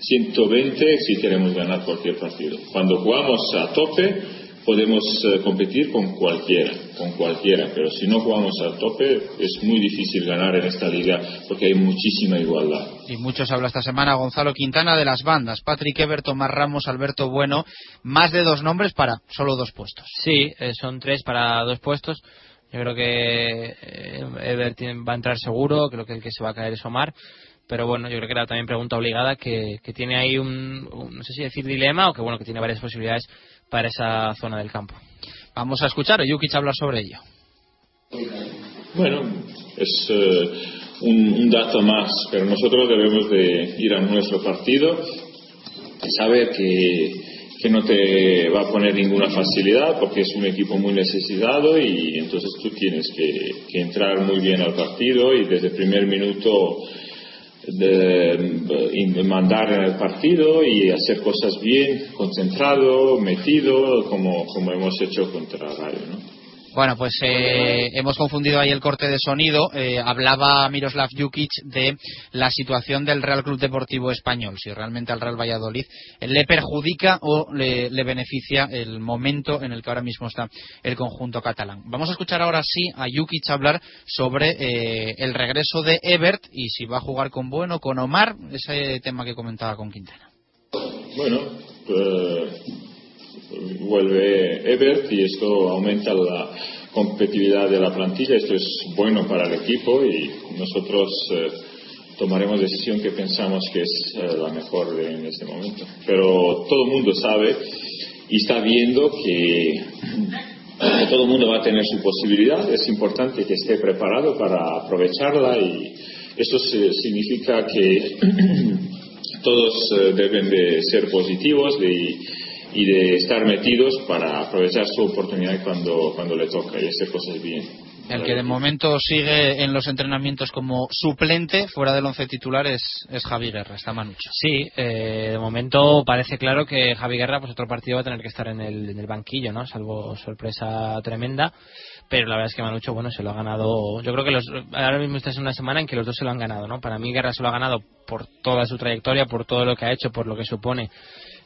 120 si queremos ganar cualquier partido. Cuando jugamos a tope, podemos eh, competir con cualquiera, con cualquiera, pero si no jugamos al tope es muy difícil ganar en esta liga porque hay muchísima igualdad. Y muchos habla esta semana Gonzalo Quintana de las bandas, Patrick Ever, Tomás Ramos, Alberto Bueno, más de dos nombres para solo dos puestos. Sí, eh, son tres para dos puestos. Yo creo que eh, Ever va a entrar seguro, creo que el que se va a caer es Omar pero bueno, yo creo que era también pregunta obligada que, tiene ahí un, no sé si decir dilema o que bueno, que tiene varias posibilidades para esa zona del campo. Vamos a escuchar a Jukic hablar sobre ello. Bueno, es eh, un, dato más, pero nosotros debemos de ir a nuestro partido y saber que, que no te va a poner ninguna facilidad porque es un equipo muy necesitado y entonces tú tienes que, entrar muy bien al partido y desde el primer minuto mandar en el partido y hacer cosas bien, concentrado, metido, como, como hemos hecho contra Rayo. ¿no? Bueno, pues eh, hemos confundido ahí el corte de sonido. Eh, hablaba Miroslav Jukic de la situación del Real Club Deportivo Español, si realmente al Real Valladolid le perjudica o le, beneficia el momento en el que ahora mismo está el conjunto catalán. Vamos a escuchar ahora sí a Jukic hablar sobre eh, el regreso de Ebert y si va a jugar con Bueno, con Omar, ese tema que comentaba con Quintana. Bueno, vuelve Ebert y esto aumenta la competitividad de la plantilla. Esto es bueno para el equipo y nosotros eh, tomaremos decisión que pensamos que es eh, la mejor en este momento. Pero todo el mundo sabe y está viendo que, todo el mundo va a tener su posibilidad. Es importante que esté preparado para aprovecharla y eso significa que [CLEARS THROAT] todos eh, deben de ser positivos de y de estar metidos para aprovechar su oportunidad cuando, cuando le toca y hacer cosas bien. El que de momento sigue en los entrenamientos como suplente fuera del once titular es, Javi Guerra, está Manucho. Sí, eh, de momento parece claro que Javi Guerra, pues otro partido va a tener que estar en el, en el banquillo, ¿no? Salvo sorpresa tremenda. Pero la verdad es que Manucho, bueno, se lo ha ganado. Yo creo que los, ahora mismo está en una semana en que los dos se lo han ganado, ¿no? Para mí Guerra se lo ha ganado por toda su trayectoria, por todo lo que ha hecho, por lo que supone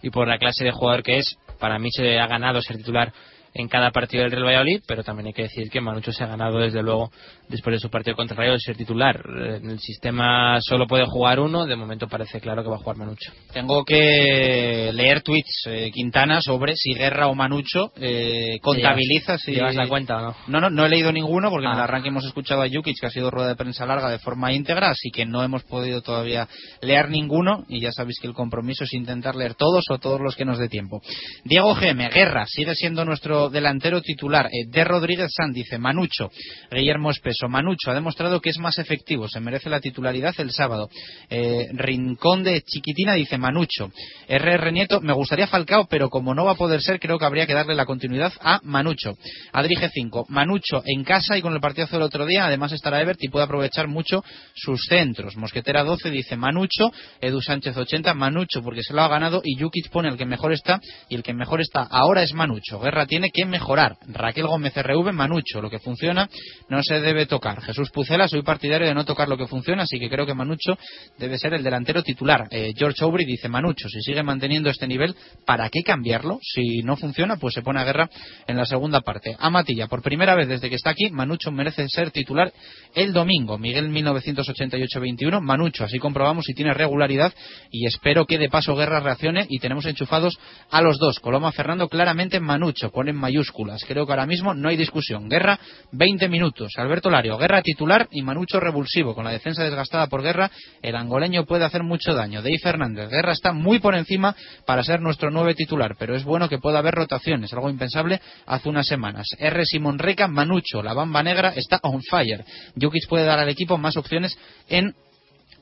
y por la clase de jugador que es, para mí se ha ganado ser titular en cada partido del Real Valladolid, pero también hay que decir que Manucho se ha ganado desde luego después de su partido contra Rayo de ser titular. En el sistema solo puede jugar uno, de momento parece claro que va a jugar Manucho. Tengo que leer tweets eh, Quintana sobre si Guerra o Manucho eh, contabiliza si llevas la cuenta o no. No, no, no he leído ninguno porque en el ah. arranque hemos escuchado a Jukic que ha sido rueda de prensa larga de forma íntegra, así que no hemos podido todavía leer ninguno y ya sabéis que el compromiso es intentar leer todos o todos los que nos dé tiempo. Diego Geme, Guerra, sigue siendo nuestro delantero titular. Eh, de Rodríguez San dice Manucho. Guillermo Espeso. Manucho ha demostrado que es más efectivo. Se merece la titularidad el sábado. Eh, Rincón de Chiquitina dice Manucho. RR Nieto. Me gustaría Falcao, pero como no va a poder ser, creo que habría que darle la continuidad a Manucho. Adri G5. Manucho en casa y con el partido del otro día. Además estará Ebert y puede aprovechar mucho sus centros. Mosquetera 12 dice Manucho. Edu Sánchez 80. Manucho porque se lo ha ganado y Jukic pone el que mejor está y el que mejor está ahora es Manucho. Guerra tiene que mejorar. Raquel Gómez RV, Manucho, lo que funciona no se debe tocar. Jesús Pucela, soy partidario de no tocar lo que funciona, así que creo que Manucho debe ser el delantero titular. Eh, George Aubry dice, Manucho, si sigue manteniendo este nivel, ¿para qué cambiarlo? Si no funciona, pues se pone a guerra en la segunda parte. Amatilla, por primera vez desde que está aquí, Manucho merece ser titular el domingo. Miguel 1988-21, Manucho, así comprobamos si tiene regularidad y espero que de paso Guerra reaccione y tenemos enchufados a los dos. Coloma Fernando claramente Manucho, mayúsculas. Creo que ahora mismo no hay discusión. Guerra, 20 minutos. Alberto Lario, Guerra titular y Manucho revulsivo. Con la defensa desgastada por Guerra, el angoleño puede hacer mucho daño. Dey Fernández, Guerra está muy por encima para ser nuestro nueve titular, pero es bueno que pueda haber rotaciones, algo impensable hace unas semanas. R. Simón Reca, Manucho, la bamba negra está on fire. Jukic puede dar al equipo más opciones en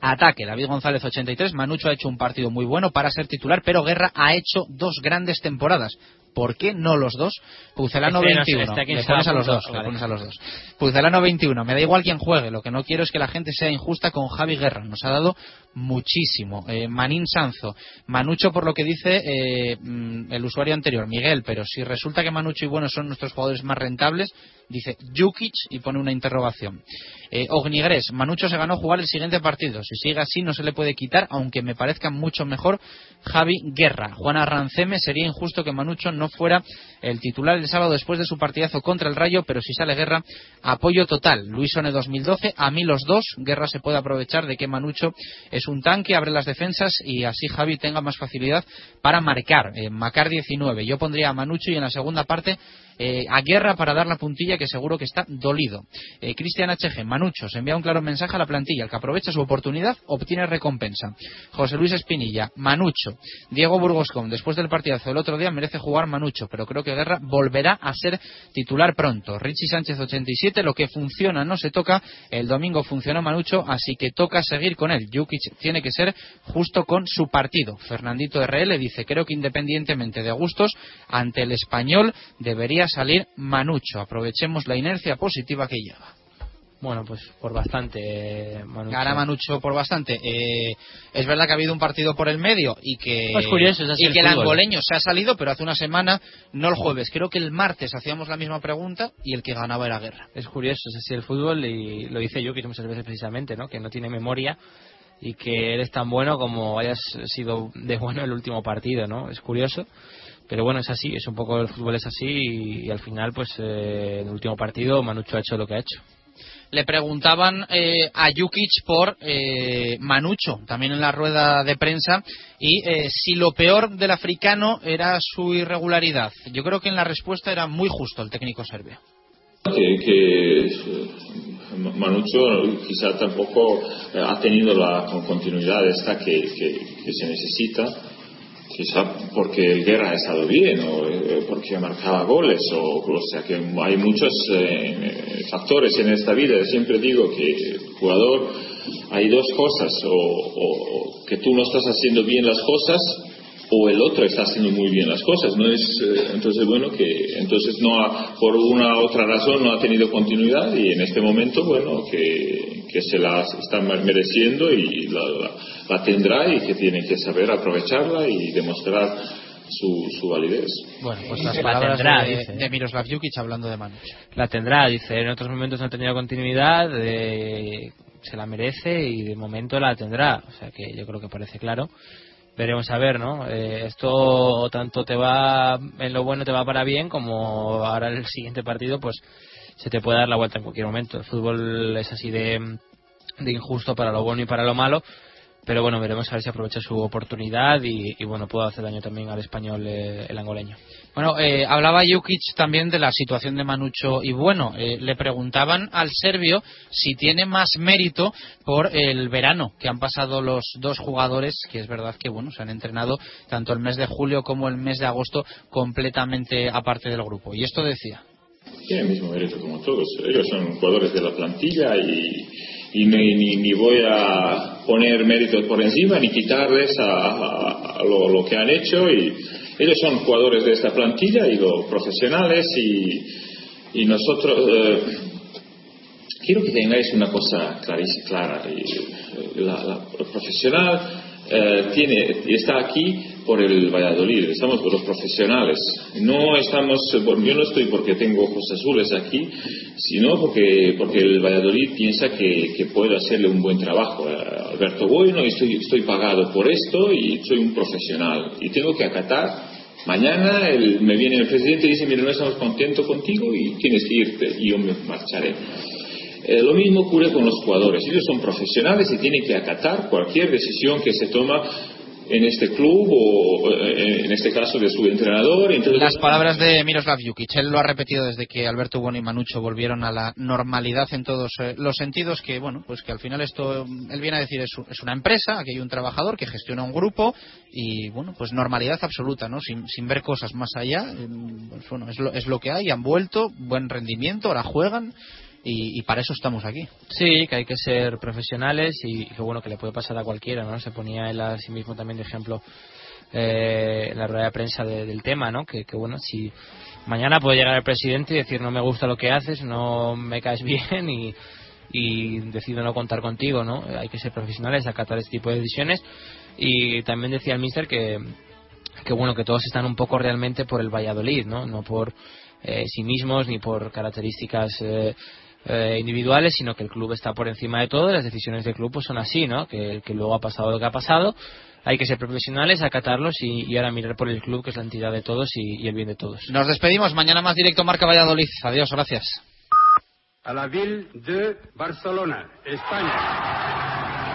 ataque. David González 83, Manucho ha hecho un partido muy bueno para ser titular, pero Guerra ha hecho dos grandes temporadas. ¿Por qué no los dos? Pucelano 21. Este le pones a los dos, le pones a los dos. Pucelano 21. Me da igual quien juegue. Lo que no quiero es que la gente sea injusta con Javi Guerra. Nos ha dado muchísimo. Eh, Manín Sanzo. Manucho por lo que dice eh, mm, el usuario anterior, Miguel. Pero si resulta que Manucho y Bueno son nuestros jugadores más rentables, dice Jukic y pone una interrogación. Eh, Ognigres. Manucho se ganó jugar el siguiente partido. Si sigue así no se le puede quitar, aunque me parezca mucho mejor Javi Guerra. Juana Ranceme. Sería injusto que Manucho no no fuera el titular el sábado después de su partidazo contra el Rayo, pero si sale Guerra, apoyo total. Luis One 2012, a mí los dos. Guerra se puede aprovechar de que Manucho es un tanque, abre las defensas y así Javi tenga más facilidad para marcar. Eh, Macar 19. Yo pondría a Manucho y en la segunda parte eh, a Guerra para dar la puntilla que seguro que está dolido. Eh, Cristian HG, Manucho, se envía un claro mensaje a la plantilla. El que aprovecha su oportunidad obtiene recompensa. José Luis Espinilla, Manucho. Diego Burgoscón, después del partidazo del otro día merece jugar Manucho, pero creo que Guerra volverá a ser titular pronto. Richie Sánchez 87, lo que funciona no se toca. El domingo funcionó Manucho, así que toca seguir con él. Jukic tiene que ser justo con su partido. Fernandito RL dice, creo que independientemente de gustos, ante el español debería salir Manucho. Aprovechemos la inercia positiva que lleva. Bueno, pues por bastante, Manucho. Gana Manucho por bastante. Eh, es verdad que ha habido un partido por el medio y que, Pues curioso, y el que el angoleño se ha salido, pero hace una semana, no el jueves. Creo que el martes hacíamos la misma pregunta y el que ganaba era Guerra. Es curioso, es así el fútbol y lo dice yo que muchas veces precisamente, ¿no? Que no tiene memoria y que eres tan bueno como hayas sido de bueno el último partido, ¿no? Es curioso. Pero bueno, es así, es un poco el fútbol es así y, y al final, pues eh, en el último partido Manucho ha hecho lo que ha hecho. Le preguntaban eh, a Jukic por eh, Manucho, también en la rueda de prensa, y eh, si lo peor del africano era su irregularidad. Yo creo que en la respuesta era muy justo el técnico serbio. que, que, eh, Manucho quizá tampoco ha tenido la con- continuidad esta que, que- que se necesita, quizá porque el Guerra ha estado bien o eh, porque marcaba goles, o, o sea que hay muchos eh, factores en esta vida. Siempre digo que el jugador hay dos cosas, o, que tú no estás haciendo bien las cosas o el otro está haciendo muy bien las cosas no es eh, entonces bueno que entonces no ha, por una otra razón no ha tenido continuidad y en este momento bueno que, que se la está mereciendo y la, la- la tendrá y que tiene que saber aprovecharla y demostrar su, su validez Bueno, pues La las palabras tendrá, de, dice. de Miroslav Jukic hablando de Manucho. La tendrá, dice, en otros momentos no ha tenido continuidad, eh, se la merece y de momento la tendrá. O sea que yo creo que parece claro. Veremos a ver, ¿no? Eh, esto tanto te va, en lo bueno te va para bien, como ahora en el siguiente partido, pues se te puede dar la vuelta en cualquier momento. El fútbol es así de, de injusto para lo bueno y para lo malo. Pero bueno, veremos a ver si aprovecha su oportunidad y, bueno, puede hacer daño también al español eh, el angoleño. Bueno, eh, hablaba Jukic también de la situación de Manucho y bueno, eh, le preguntaban al serbio si tiene más mérito por el verano que han pasado los dos jugadores, que es verdad que bueno, se han entrenado tanto el mes de julio como el mes de agosto completamente aparte del grupo. Y esto decía. Tiene el mismo mérito como todos ellos son jugadores de la plantilla y, y ni, ni, voy a poner méritos por encima ni quitarles a, lo, que han hecho y ellos son jugadores de esta plantilla y los profesionales y, y nosotros eh, quiero que tengáis una cosa clarísima, clara. eh, la, profesional eh, tiene, está aquí por el Valladolid, estamos por los profesionales. No estamos, yo no estoy porque tengo ojos azules aquí, sino porque, porque el Valladolid piensa que, que puedo hacerle un buen trabajo a Alberto Bueno y estoy, estoy pagado por esto y soy un profesional. Y tengo que acatar Mañana el- me viene el presidente y dice, mira, no estamos contentos contigo y tienes que irte y yo me marcharé. Eh, lo mismo ocurre con los jugadores. Ellos son profesionales y tienen que acatar cualquier decisión que se toma en este club o eh, en este caso de su entrenador. Las palabras de Miroslav Jukic, él lo ha repetido desde que Alberto Bueno y Manucho volvieron a la normalidad en todos eh, los sentidos, que bueno, pues que al final esto, él viene a decir, es una empresa, aquí hay un trabajador que gestiona un grupo y bueno, pues normalidad absoluta, ¿no? Sin, sin ver cosas más allá, eh, pues bueno, es lo, es lo que hay, han vuelto, buen rendimiento, ahora juegan y, y para eso estamos aquí. Sí, que hay que ser profesionales y que bueno, que le puede pasar a cualquiera, ¿no? Se ponía él a sí mismo también de ejemplo eh, en la rueda de prensa de- del tema, ¿no? Que, que, bueno, si mañana puede llegar el presidente y decir no me gusta lo que haces, no me caes [LAUGHS] bien y, y decido no contar contigo, ¿no? Hay que ser profesionales, acatar este tipo de decisiones y también decía el mister que que bueno que todos están un poco realmente por el Valladolid, ¿no? No por eh, sí mismos ni por características eh, eh, individuales, sino que el club está por encima de todo, las decisiones del club pues son así, ¿no? Que, que luego ha pasado lo que ha pasado, hay que ser profesionales, acatarlos y, y ahora mirar por el club, que es la entidad de todos y, y el bien de todos. Nos despedimos. Mañana más directo Marca Valladolid. Adiós, gracias. A la ville de Barcelona, España.